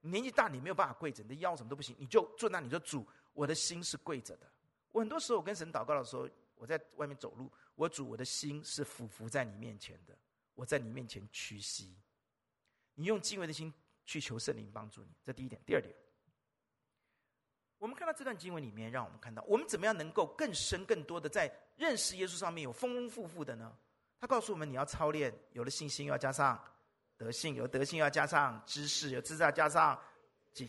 年纪大，你没有办法跪着，你的腰什么都不行，你就坐那，你就主，我的心是跪着的。我很多时候我跟神祷告的时候，我在外面走路，我主，我的心是俯伏在你面前的，我在你面前屈膝。你用敬畏的心去求圣灵帮助你，这第一点。第二点，我们看到这段经文里面，让我们看到我们怎么样能够更深、更多的在认识耶稣上面有丰丰富富的呢？他告诉我们，你要操练，有了信心，要加上德性；有德性，要加上知识；有知识，要加上节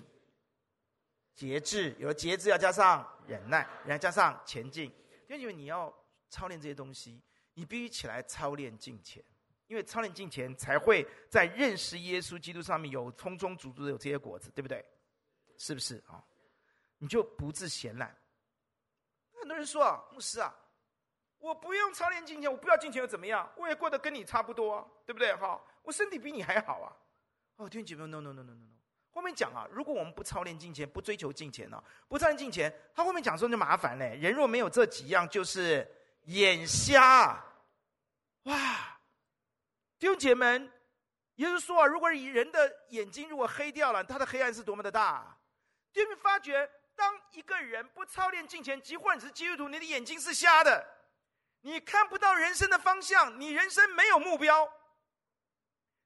节制；有了节制，要加上忍耐；然后加上前进。因为你要操练这些东西，你必须起来操练敬虔。因为操练敬虔，才会在认识耶稣基督上面有充充足足的有这些果子，对不对？是不是啊？你就不自闲懒。很多人说啊，牧师啊，我不用操练敬虔，我不要敬虔又怎么样？我也过得跟你差不多，对不对？哈，我身体比你还好啊。哦，弟兄姐妹 no no no no no。后面讲啊，如果我们不操练金钱，不追求金钱呢，不操练敬虔，他后面讲说就麻烦嘞。人若没有这几样，就是眼瞎。哇！弟兄姐妹，也就是说啊，如果以人的眼睛如果黑掉了，他的黑暗是多么的大。弟兄们发觉，当一个人不操练金钱，即或你是基督徒，你的眼睛是瞎的，你看不到人生的方向，你人生没有目标，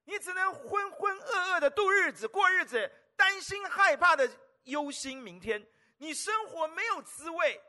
你只能浑浑噩噩的度日子、过日子，担心害怕的忧心明天，你生活没有滋味，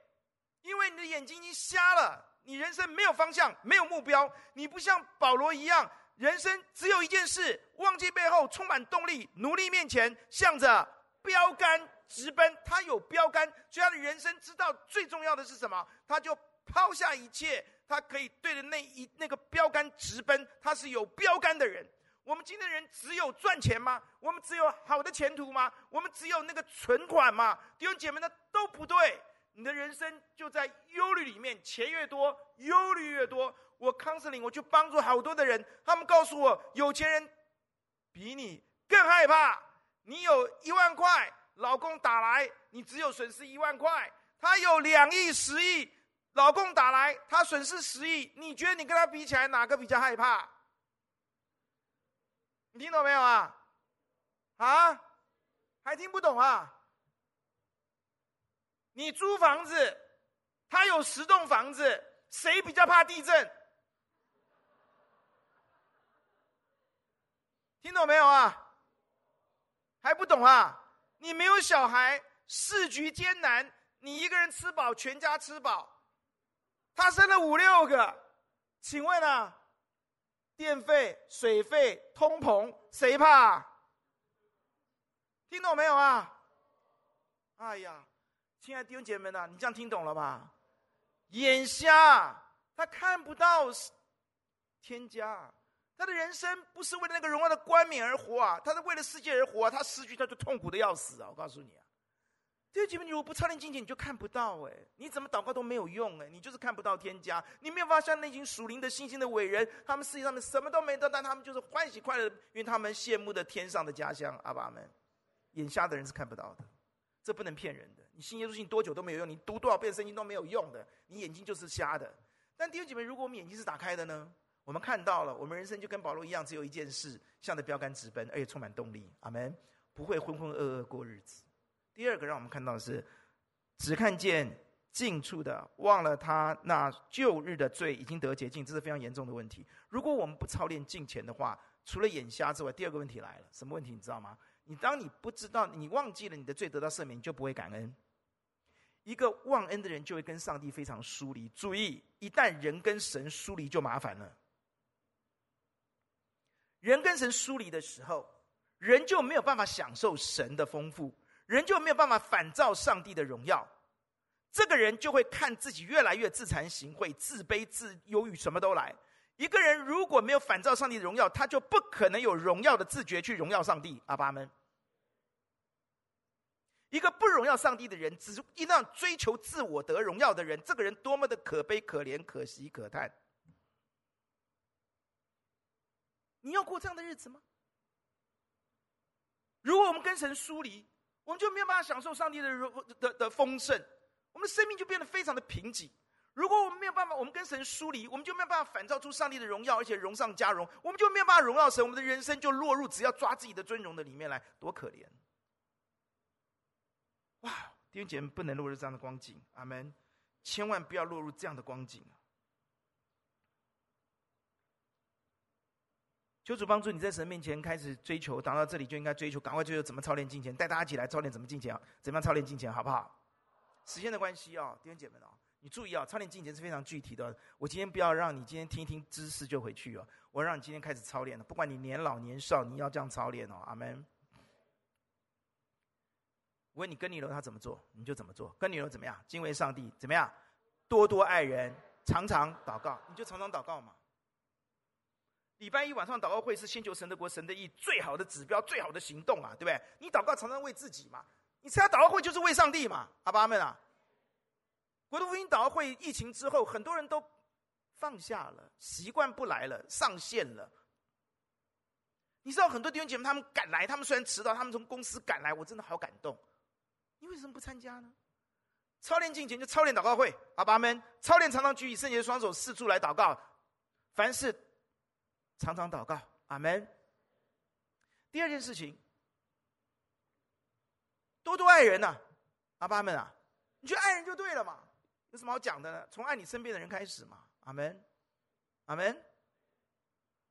因为你的眼睛已经瞎了，你人生没有方向、没有目标，你不像保罗一样。人生只有一件事，忘记背后，充满动力，努力面前，向着标杆直奔。他有标杆，所以他的人生知道最重要的是什么，他就抛下一切，他可以对着那一那个标杆直奔。他是有标杆的人。我们今天的人只有赚钱吗？我们只有好的前途吗？我们只有那个存款吗？弟兄姐妹，那都不对。你的人生就在忧虑里面，钱越多，忧虑越多。我康斯林我去帮助好多的人，他们告诉我，有钱人比你更害怕。你有一万块，老公打来，你只有损失一万块；他有两亿、十亿，老公打来，他损失十亿。你觉得你跟他比起来，哪个比较害怕？你听懂没有啊？啊？还听不懂啊？你租房子，他有十栋房子，谁比较怕地震？听懂没有啊？还不懂啊？你没有小孩，市局艰难，你一个人吃饱，全家吃饱。他生了五六个，请问啊，电费、水费、通膨，谁怕？听懂没有啊？哎呀，亲爱的弟兄姐妹们呐，你这样听懂了吧？眼瞎，他看不到天家。他的人生不是为了那个荣耀的冠冕而活啊，他是为了世界而活啊，他失去他就痛苦的要死啊！我告诉你啊，这些姐妹，你如果不操练金钱，你就看不到哎，你怎么祷告都没有用哎，你就是看不到天家，你没有办法像那群属灵的信心的伟人，他们世界上面什么都没得，但他们就是欢喜快乐，因为他们羡慕的天上的家乡。阿爸们，眼瞎的人是看不到的，这不能骗人的。你信耶稣信多久都没有用，你读多少遍圣经都没有用的，你眼睛就是瞎的。但弟兄姐妹，如果我们眼睛是打开的呢？我们看到了，我们人生就跟保罗一样，只有一件事，向着标杆直奔，而且充满动力。阿门，不会浑浑噩噩过日子。第二个，让我们看到的是，只看见近处的，忘了他那旧日的罪已经得洁净，这是非常严重的问题。如果我们不操练近前的话，除了眼瞎之外，第二个问题来了，什么问题？你知道吗？你当你不知道，你忘记了你的罪得到赦免，你就不会感恩。一个忘恩的人，就会跟上帝非常疏离。注意，一旦人跟神疏离，就麻烦了。人跟神疏离的时候，人就没有办法享受神的丰富，人就没有办法反照上帝的荣耀。这个人就会看自己越来越自惭形秽、自卑、自忧郁，什么都来。一个人如果没有反照上帝的荣耀，他就不可能有荣耀的自觉去荣耀上帝。阿爸们，一个不荣耀上帝的人，只一旦追求自我得荣耀的人，这个人多么的可悲、可怜、可喜、可叹。你要过这样的日子吗？如果我们跟神疏离，我们就没有办法享受上帝的荣的的丰盛，我们的生命就变得非常的贫瘠。如果我们没有办法，我们跟神疏离，我们就没有办法反照出上帝的荣耀，而且荣上加荣，我们就没有办法荣耀神，我们的人生就落入只要抓自己的尊荣的里面来，多可怜！哇，弟兄姐妹不能落入这样的光景，阿门！千万不要落入这样的光景啊。求主帮助你在神面前开始追求，达到这里就应该追求，赶快追求怎么操练金钱，带大家一起来操练怎么金钱啊？怎么样操练金钱，好不好？时间的关系啊，弟兄姐妹啊，你注意啊，操练金钱是非常具体的。我今天不要让你今天听一听知识就回去哦，我让你今天开始操练了。不管你年老年少，你要这样操练哦，阿门。我问你跟你楼他怎么做，你就怎么做。跟你楼怎么样？敬畏上帝，怎么样？多多爱人，常常祷告，你就常常祷告嘛。礼拜一晚上祷告会是先求神的国、神的义最好的指标、最好的行动啊，对不对？你祷告常常为自己嘛，你参加祷告会就是为上帝嘛，阿爸阿们啊。国度福音祷告会疫情之后，很多人都放下了，习惯不来了，上线了。你知道很多弟兄姐妹他们赶来，他们虽然迟到，他们从公司赶来，我真的好感动。你为什么不参加呢？操练金钱就操练祷告会，阿爸阿们，操练常常举起圣洁的双手四处来祷告，凡事。常常祷告，阿门。第二件事情，多多爱人呐、阿爸们啊，你去爱人就对了嘛，有什么好讲的呢？从爱你身边的人开始嘛，阿门，阿门。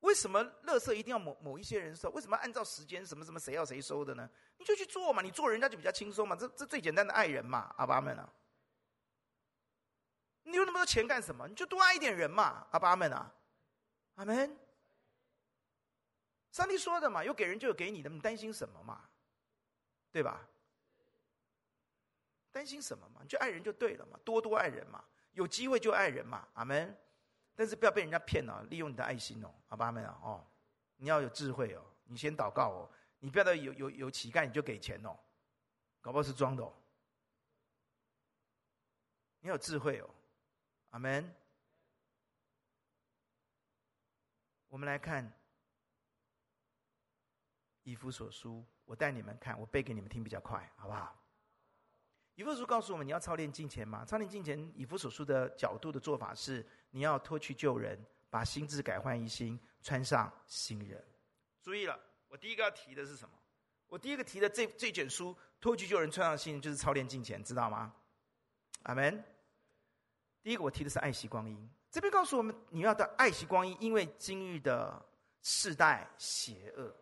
为什么垃圾一定要某某一些人收？为什么按照时间什么什么谁要谁收的呢？你就去做嘛，你做人家就比较轻松嘛，这这最简单的爱人嘛，阿爸们啊。你有那么多钱干什么？你就多爱一点人嘛，阿爸们啊，阿门。上帝说的嘛，有给人就有给你的，你担心什么嘛？对吧？担心什么嘛？你就爱人就对了嘛，多多爱人嘛，有机会就爱人嘛，阿门。但是不要被人家骗了，利用你的爱心哦，阿爸们啊哦，你要有智慧哦，你先祷告哦，你不要有有有乞丐你就给钱哦，搞不好是装的哦。你要有智慧哦，阿门。我们来看。以弗所书，我带你们看，我背给你们听比较快，好不好？以弗所书告诉我们，你要操练金钱吗？操练金钱，以弗所书的角度的做法是，你要脱去旧人，把心智改换一新，穿上新人。注意了，我第一个要提的是什么？我第一个提的这这卷书，脱去旧人，穿上新人，就是操练金钱，知道吗？阿门。第一个我提的是爱惜光阴，这边告诉我们，你要的爱惜光阴，因为今日的世代邪恶。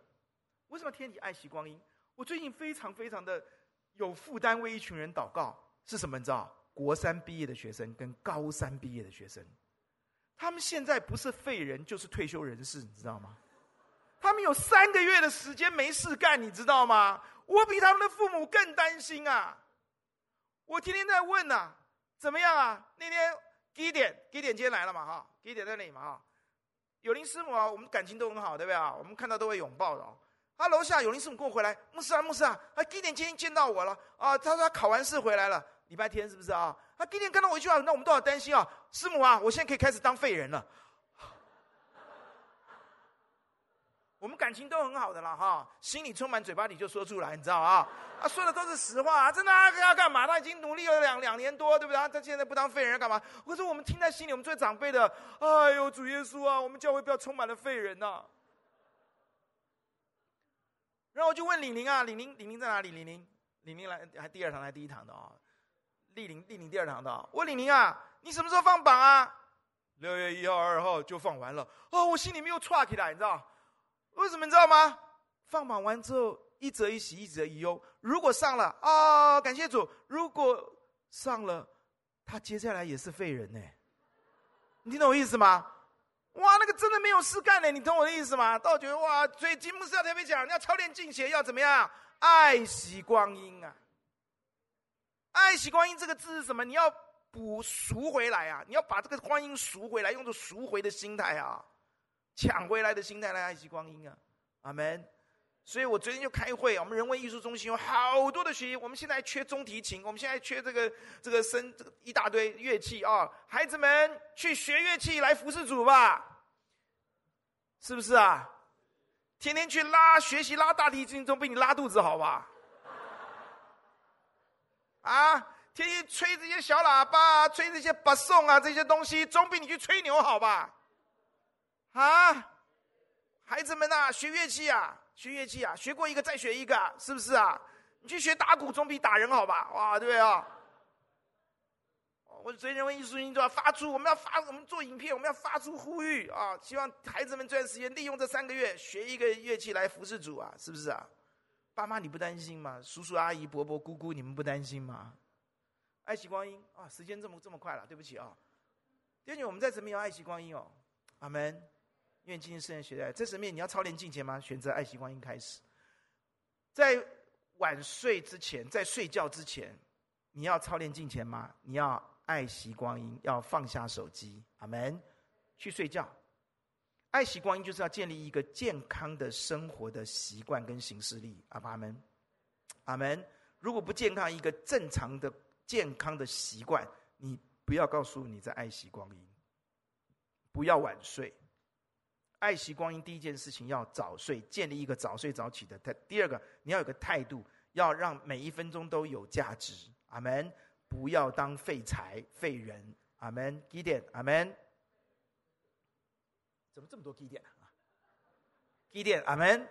为什么天体爱惜光阴？我最近非常非常的有负担，为一群人祷告。是什么？你知道？国三毕业的学生跟高三毕业的学生，他们现在不是废人就是退休人士，你知道吗？他们有三个月的时间没事干，你知道吗？我比他们的父母更担心啊！我天天在问啊，怎么样啊？那天几点？几点今天来了嘛？哈，几点在那里嘛？哈，有林师母啊，我们感情都很好，对不对啊？我们看到都会拥抱的哦。他楼下有林师母跟我回来，牧师啊，牧师啊，他几点今天见到我了啊？他说他考完试回来了，礼拜天是不是啊？他今天看到我一句话，那我们都好担心啊，师母啊，我现在可以开始当废人了。我们感情都很好的了哈，心里充满，嘴巴里就说出来，你知道啊？啊说的都是实话，真的啊，要干嘛？他已经努力了两两年多，对不对？他现在不当废人要干嘛？可是我们听在心里，我们做长辈的，哎呦，主耶稣啊，我们教会不要充满了废人呐。然后我就问李宁啊，李宁，李宁在哪里？李宁，李宁来还第二堂还第一堂的啊？丽玲，丽玲第二堂的。我问李宁啊，你什么时候放榜啊？六月一号、二号就放完了。哦，我心里面又岔起来，你知道？为什么你知道吗？放榜完之后，一则一喜，一则一忧。如果上了啊，感谢主；如果上了，他接下来也是废人呢。你听懂我意思吗？哇，那个真的没有事干呢，你懂我的意思吗？倒觉得哇，所以金牧师要特别讲，你要操练金钱，要怎么样？爱惜光阴啊！爱惜光阴这个字是什么？你要补赎回来啊！你要把这个光阴赎回来，用着赎回的心态啊，抢回来的心态来爱惜光阴啊！阿门。所以我昨天就开会，我们人文艺术中心有好多的学习，我们现在缺中提琴，我们现在缺这个这个声这个一大堆乐器啊！孩子们去学乐器来服侍主吧，是不是啊？天天去拉学习拉大提琴，总比你拉肚子好吧？啊！天天吹这些小喇叭，吹这些巴颂啊，这些东西，总比你去吹牛好吧？啊，孩子们呐，学乐器啊，学乐器啊，学过一个再学一个，是不是啊？你去学打鼓总比打人好吧？哇，对啊？我所以人文艺术中心都要发出，我们要发，我们做影片，我们要发出呼吁啊！希望孩子们这段时间利用这三个月学一个乐器来服侍主啊，是不是啊？爸妈你不担心吗？叔叔阿姨伯伯姑姑你们不担心吗？爱惜光阴啊！时间这么这么快了，对不起啊！弟兄，我们在这边要爱惜光阴哦，阿门！愿今日圣言学在这层面，你要操练敬虔吗？选择爱惜光阴开始，在晚睡之前，在睡觉之前，你要操练敬虔吗？你要。爱惜光阴，要放下手机，阿门。去睡觉。爱惜光阴，就是要建立一个健康的生活的习惯跟行事历，阿门，阿门。如果不健康，一个正常的健康的习惯，你不要告诉你在爱惜光阴，不要晚睡。爱惜光阴，第一件事情要早睡，建立一个早睡早起的态。第二个，你要有个态度，要让每一分钟都有价值，阿门。不要当废柴废人，阿门。基点，阿门。怎么这么多基点啊？基点，阿门。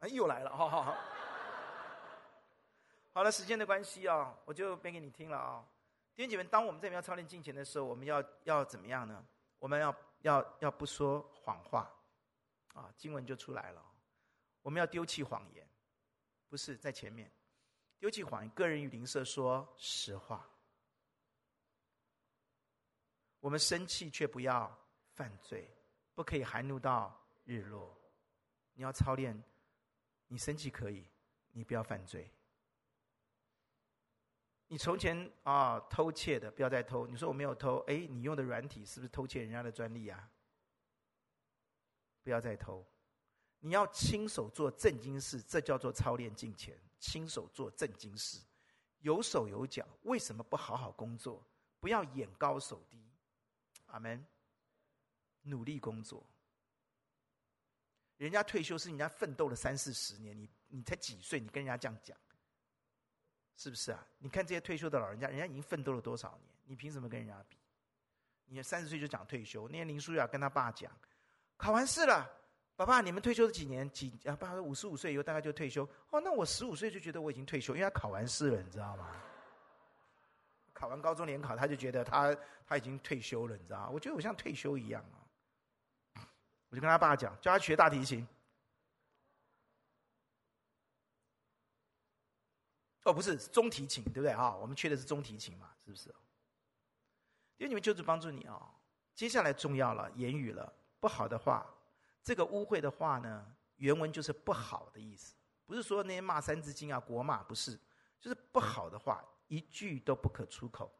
哎，又来了，好好好。好了，时间的关系啊，我就编给你听了啊。弟兄姐妹，当我们这边要操练敬虔的时候，我们要要怎么样呢？我们要要要不说谎话啊，经文就出来了。我们要丢弃谎言，不是在前面。丢弃谎言，个人与邻舍说实话。我们生气却不要犯罪，不可以含怒到日落。你要操练，你生气可以，你不要犯罪。你从前啊偷窃的，不要再偷。你说我没有偷，哎，你用的软体是不是偷窃人家的专利啊？不要再偷。你要亲手做正经事，这叫做操练敬虔。亲手做正经事，有手有脚，为什么不好好工作？不要眼高手低，阿门。努力工作，人家退休是人家奋斗了三四十年，你你才几岁？你跟人家这样讲，是不是啊？你看这些退休的老人家，人家已经奋斗了多少年？你凭什么跟人家比？你三十岁就讲退休？那天林书雅跟他爸讲，考完试了。爸爸，你们退休是几年？几啊？爸爸说五十五岁以后大概就退休。哦，那我十五岁就觉得我已经退休，因为他考完试了，你知道吗？考完高中联考，他就觉得他他已经退休了，你知道吗？我觉得我像退休一样啊。我就跟他爸讲，叫他学大提琴。哦，不是中提琴，对不对啊？我们缺的是中提琴嘛，是不是？因为你们就是帮助你啊。接下来重要了，言语了，不好的话。这个污秽的话呢，原文就是不好的意思，不是说那些骂三字经啊、国骂，不是，就是不好的话，一句都不可出口。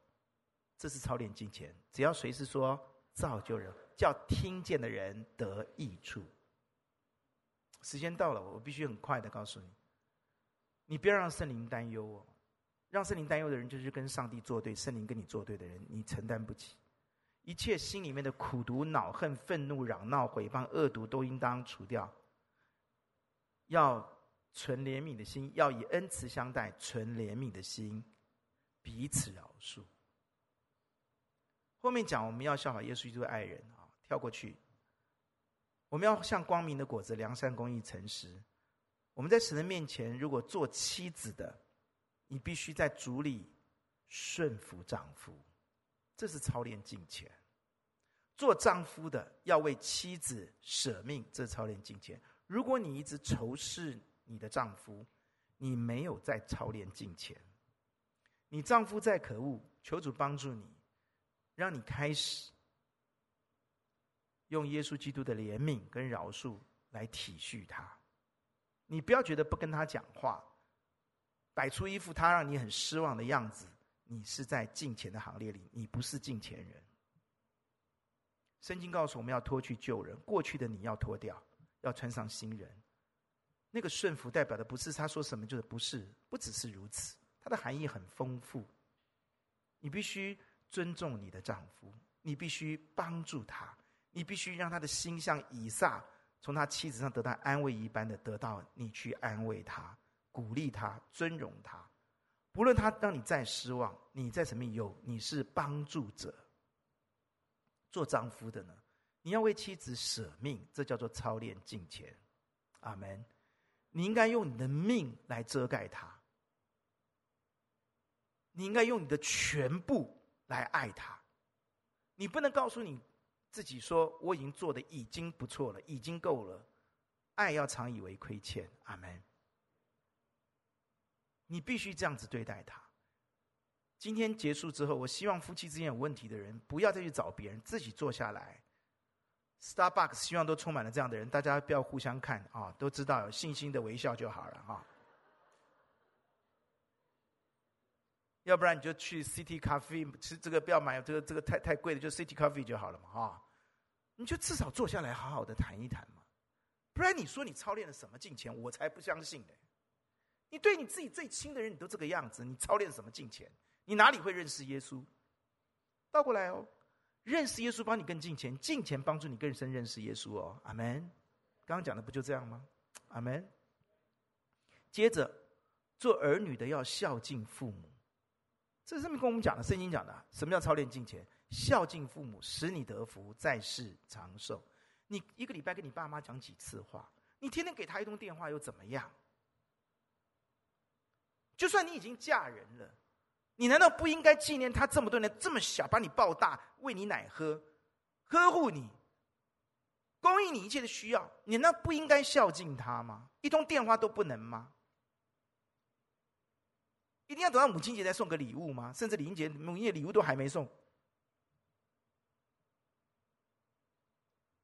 这是操练金钱，只要随时说造就人，叫听见的人得益处。时间到了，我必须很快的告诉你，你不要让圣灵担忧哦，让圣灵担忧的人就是跟上帝作对，圣灵跟你作对的人，你承担不起。一切心里面的苦毒、恼恨、愤怒、嚷闹、毁谤、恶毒，都应当除掉。要存怜悯的心，要以恩慈相待，存怜悯的心，彼此饶恕。后面讲我们要效法耶稣基督爱人啊，跳过去。我们要像光明的果子，良善、公义、诚实。我们在神的面前，如果做妻子的，你必须在主里顺服丈夫。这是操练敬虔。做丈夫的要为妻子舍命，这是操练敬虔。如果你一直仇视你的丈夫，你没有在操练敬虔。你丈夫再可恶，求主帮助你，让你开始用耶稣基督的怜悯跟饶恕来体恤他。你不要觉得不跟他讲话，摆出一副他让你很失望的样子。你是在敬钱的行列里，你不是敬钱人。圣经告诉我们要脱去旧人，过去的你要脱掉，要穿上新人。那个顺服代表的不是他说什么就是不是，不只是如此，它的含义很丰富。你必须尊重你的丈夫，你必须帮助他，你必须让他的心像以撒从他妻子上得到安慰一般的得到你去安慰他、鼓励他、尊荣他。不论他让你再失望，你在什么有你是帮助者。做丈夫的呢，你要为妻子舍命，这叫做操练敬虔。阿门。你应该用你的命来遮盖他，你应该用你的全部来爱他。你不能告诉你自己说，我已经做的已经不错了，已经够了。爱要常以为亏欠。阿门。你必须这样子对待他。今天结束之后，我希望夫妻之间有问题的人不要再去找别人，自己坐下来。Starbucks 希望都充满了这样的人，大家不要互相看啊，都知道有信心的微笑就好了啊。要不然你就去 City Coffee，其实这个不要买这个这个太太贵的，就 City Coffee 就好了嘛啊。你就至少坐下来好好的谈一谈嘛，不然你说你操练了什么金钱，我才不相信呢。你对你自己最亲的人，你都这个样子，你操练什么金钱？你哪里会认识耶稣？倒过来哦，认识耶稣帮你更敬虔，敬虔帮助你更深认识耶稣哦。阿门。刚刚讲的不就这样吗？阿门。接着，做儿女的要孝敬父母，这是上面跟我们讲的，圣经讲的。什么叫操练敬虔？孝敬父母，使你得福，在世长寿。你一个礼拜跟你爸妈讲几次话？你天天给他一通电话又怎么样？就算你已经嫁人了，你难道不应该纪念他这么多年这么小把你抱大，喂你奶喝，呵护你，供应你一切的需要？你那不应该孝敬他吗？一通电话都不能吗？一定要等到母亲节再送个礼物吗？甚至母亲节母亲节礼物都还没送，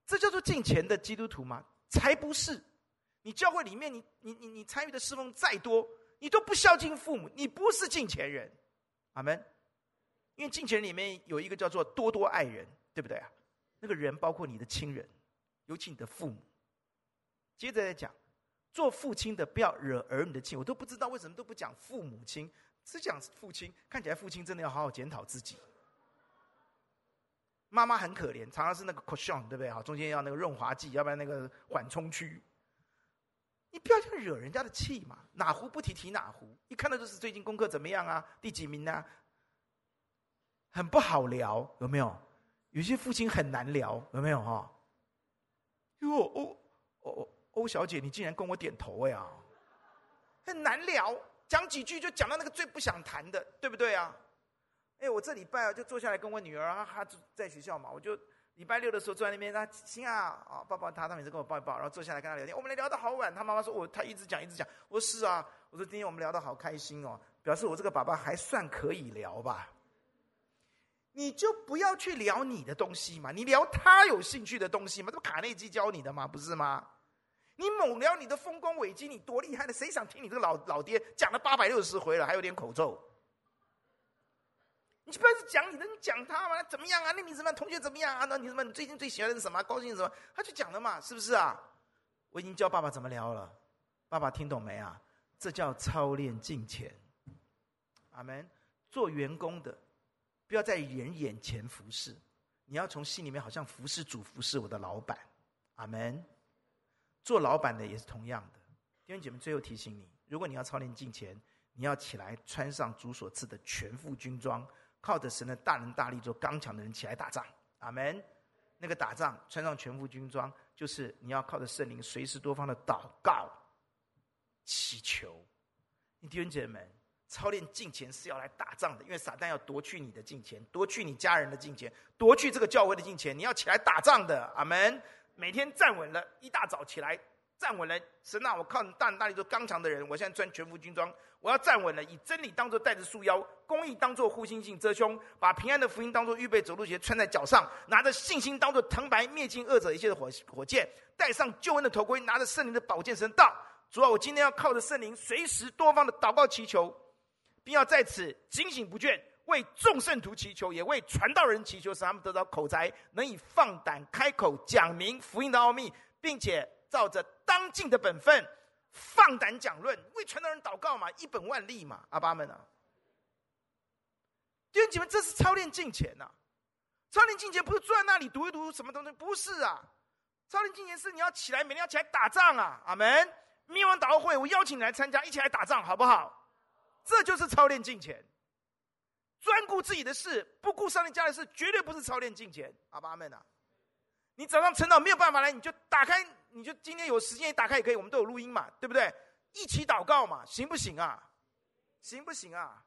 这叫做敬虔的基督徒吗？才不是！你教会里面你，你你你参与的侍奉再多。你都不孝敬父母，你不是敬虔人，阿门。因为敬钱里面有一个叫做多多爱人，对不对啊？那个人包括你的亲人，尤其你的父母。接着再讲，做父亲的不要惹儿女的气，我都不知道为什么都不讲父母亲，只讲父亲。看起来父亲真的要好好检讨自己。妈妈很可怜，常常是那个 cushion，对不对？好，中间要那个润滑剂，要不然那个缓冲区。你不要去惹人家的气嘛！哪壶不提提哪壶，一看到就是最近功课怎么样啊？第几名啊？很不好聊，有没有？有些父亲很难聊，有没有哈？哟，哦哦欧小姐，你竟然跟我点头呀？很难聊，讲几句就讲到那个最不想谈的，对不对啊？哎，我这礼拜啊就坐下来跟我女儿啊，她在学校嘛，我就。礼拜六的时候坐在那边，他行啊，啊，抱抱他，他每次跟我抱一抱，然后坐下来跟他聊天。我们聊得好晚，他妈妈说我，他一直讲一直讲。我说是啊，我说今天我们聊得好开心哦，表示我这个爸爸还算可以聊吧。你就不要去聊你的东西嘛，你聊他有兴趣的东西嘛，这不卡内基教你的嘛？不是吗？你猛聊你的丰功伟绩，你多厉害的，谁想听你这个老老爹讲了八百六十回了，还有点口臭。你不要是讲你的，你讲他嘛？怎么样啊？那你什么同学怎么样啊？那你什么？你最近最喜欢的是什么？高兴什么？他就讲了嘛，是不是啊？我已经教爸爸怎么聊了，爸爸听懂没啊？这叫操练敬虔。阿门。做员工的，不要在人眼前服侍，你要从心里面好像服侍主，服侍我的老板。阿门。做老板的也是同样的。弟兄姐妹，最后提醒你，如果你要操练敬虔，你要起来穿上主所赐的全副军装。靠着神的大能大力做刚强的人起来打仗，阿门。那个打仗穿上全副军装，就是你要靠着圣灵随时多方的祷告、祈求。你弟兄姐妹，操练敬虔是要来打仗的，因为撒旦要夺去你的敬虔，夺去你家人的敬虔，夺去这个教会的敬虔。你要起来打仗的，阿门。每天站稳了，一大早起来。站稳了，神啊！我靠你大大力做刚强的人。我现在穿全副军装，我要站稳了，以真理当作带子束腰，公义当作护心镜遮胸，把平安的福音当作预备走路鞋穿在脚上，拿着信心当作藤牌灭尽恶者一切的火火箭，戴上救恩的头盔，拿着圣灵的宝剑神道。主啊，我今天要靠着圣灵，随时多方的祷告祈求，并要在此警醒不倦，为众圣徒祈求，也为传道人祈求，使他们得到口才，能以放胆开口讲明福音的奥秘，并且。照着当尽的本分，放胆讲论，为传道人祷告嘛，一本万利嘛，阿爸们啊！弟兄姐妹，这是操练敬虔呐！操练敬虔不是坐在那里读一读什么东西，不是啊！操练敬虔是你要起来，每天要起来打仗啊！阿门！灭亡祷告会，我邀请你来参加，一起来打仗，好不好？这就是操练敬虔。专顾自己的事，不顾上帝家的事，绝对不是操练敬虔。阿爸阿们啊！你早上晨祷没有办法来，你就打开，你就今天有时间打开也可以，我们都有录音嘛，对不对？一起祷告嘛，行不行啊？行不行啊？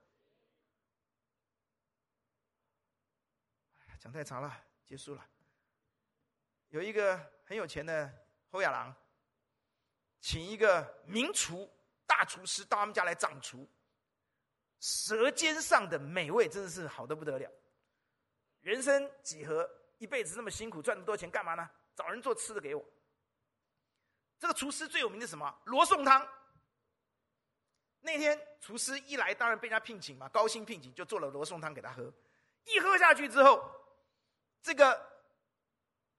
讲太长了，结束了。有一个很有钱的侯亚郎，请一个名厨大厨师到他们家来掌厨。舌尖上的美味真的是好的不得了。人生几何，一辈子那么辛苦，赚那么多钱干嘛呢？找人做吃的给我。这个厨师最有名的什么？罗宋汤。那天厨师一来，当然被人家聘请嘛，高薪聘请，就做了罗宋汤给他喝。一喝下去之后，这个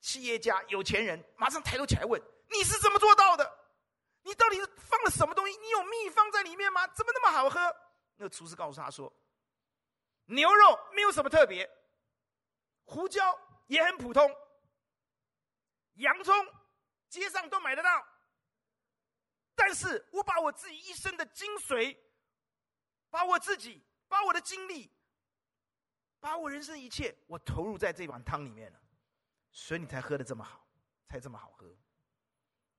企业家、有钱人马上抬头起来问：“你是怎么做到的？你到底放了什么东西？你有秘方在里面吗？怎么那么好喝？”那个厨师告诉他说：“牛肉没有什么特别，胡椒也很普通，洋葱街上都买得到。但是我把我自己一生的精髓，把我自己，把我的精力，把我人生一切，我投入在这碗汤里面了，所以你才喝的这么好，才这么好喝。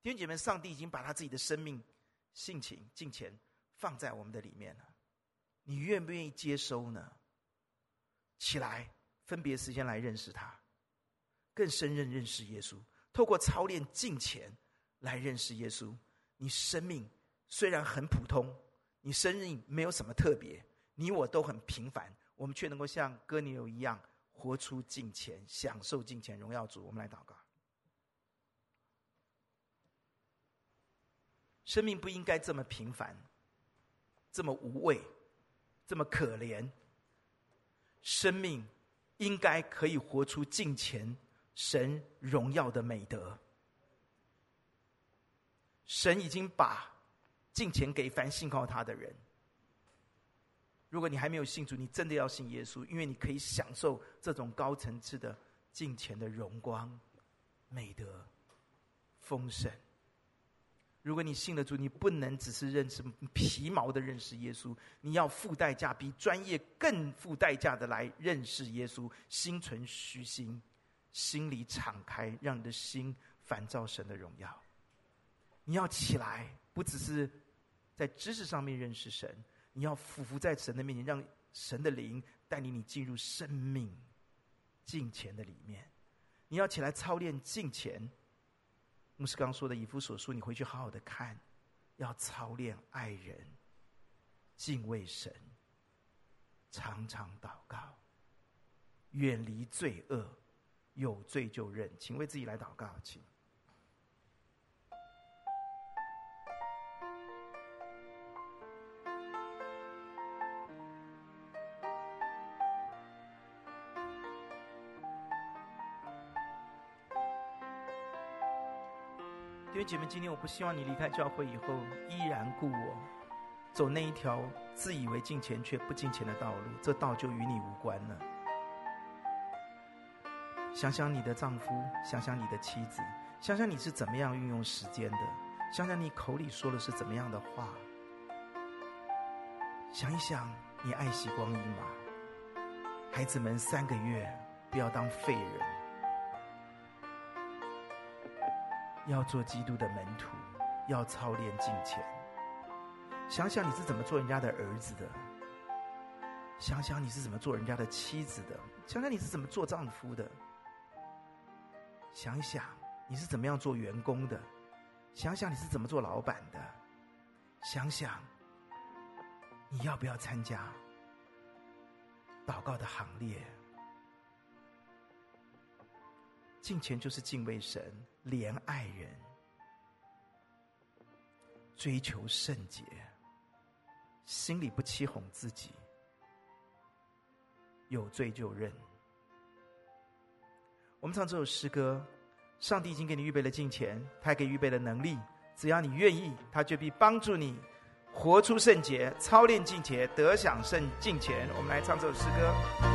弟兄姐妹，上帝已经把他自己的生命、性情、金钱放在我们的里面了。”你愿不愿意接收呢？起来，分别时间来认识他，更深认认识耶稣。透过操练敬虔来认识耶稣。你生命虽然很普通，你生命没有什么特别，你我都很平凡，我们却能够像哥尼流一样活出敬虔，享受敬虔，荣耀主。我们来祷告。生命不应该这么平凡，这么无味。这么可怜，生命应该可以活出敬虔神荣耀的美德。神已经把敬虔给凡信靠他的人。如果你还没有信主，你真的要信耶稣，因为你可以享受这种高层次的敬虔的荣光、美德、丰盛。如果你信得住，你不能只是认识皮毛的认识耶稣，你要付代价，比专业更付代价的来认识耶稣。心存虚心，心里敞开，让你的心反照神的荣耀。你要起来，不只是在知识上面认识神，你要俯伏在神的面前，让神的灵带领你进入生命敬虔的里面。你要起来操练敬虔。牧师刚说的以弗所书，你回去好好的看，要操练爱人、敬畏神、常常祷告、远离罪恶，有罪就认。请为自己来祷告，请。弟兄姐妹，今天我不希望你离开教会以后依然故我，走那一条自以为进钱却不进钱的道路，这道就与你无关了。想想你的丈夫，想想你的妻子，想想你是怎么样运用时间的，想想你口里说的是怎么样的话，想一想你爱惜光阴吗？孩子们三个月不要当废人。要做基督的门徒，要操练敬虔。想想你是怎么做人家的儿子的，想想你是怎么做人家的妻子的，想想你是怎么做丈夫的，想想你是怎么样做员工的，想想你是怎么做老板的，想想你要不要参加祷告的行列。敬虔就是敬畏神，怜爱人，追求圣洁，心里不欺哄自己，有罪就认。我们唱这首诗歌，上帝已经给你预备了敬虔，他还给预备了能力，只要你愿意，他就必帮助你活出圣洁，操练敬虔，得享圣敬虔。我们来唱这首诗歌。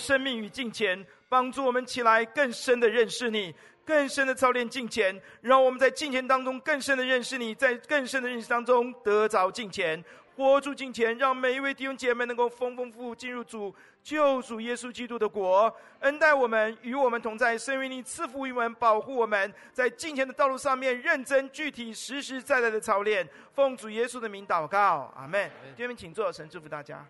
生命与金钱，帮助我们起来更深的认识你，更深的操练金钱，让我们在金钱当中更深的认识你，在更深的认识当中得着金钱。活出金钱，让每一位弟兄姐妹能够丰丰富富进入主救主耶稣基督的国，恩待我们，与我们同在，圣灵你赐福于我们，保护我们在金钱的道路上面认真、具体、实实在在的操练。奉主耶稣的名祷告，阿门。弟兄们，请坐，神祝福大家。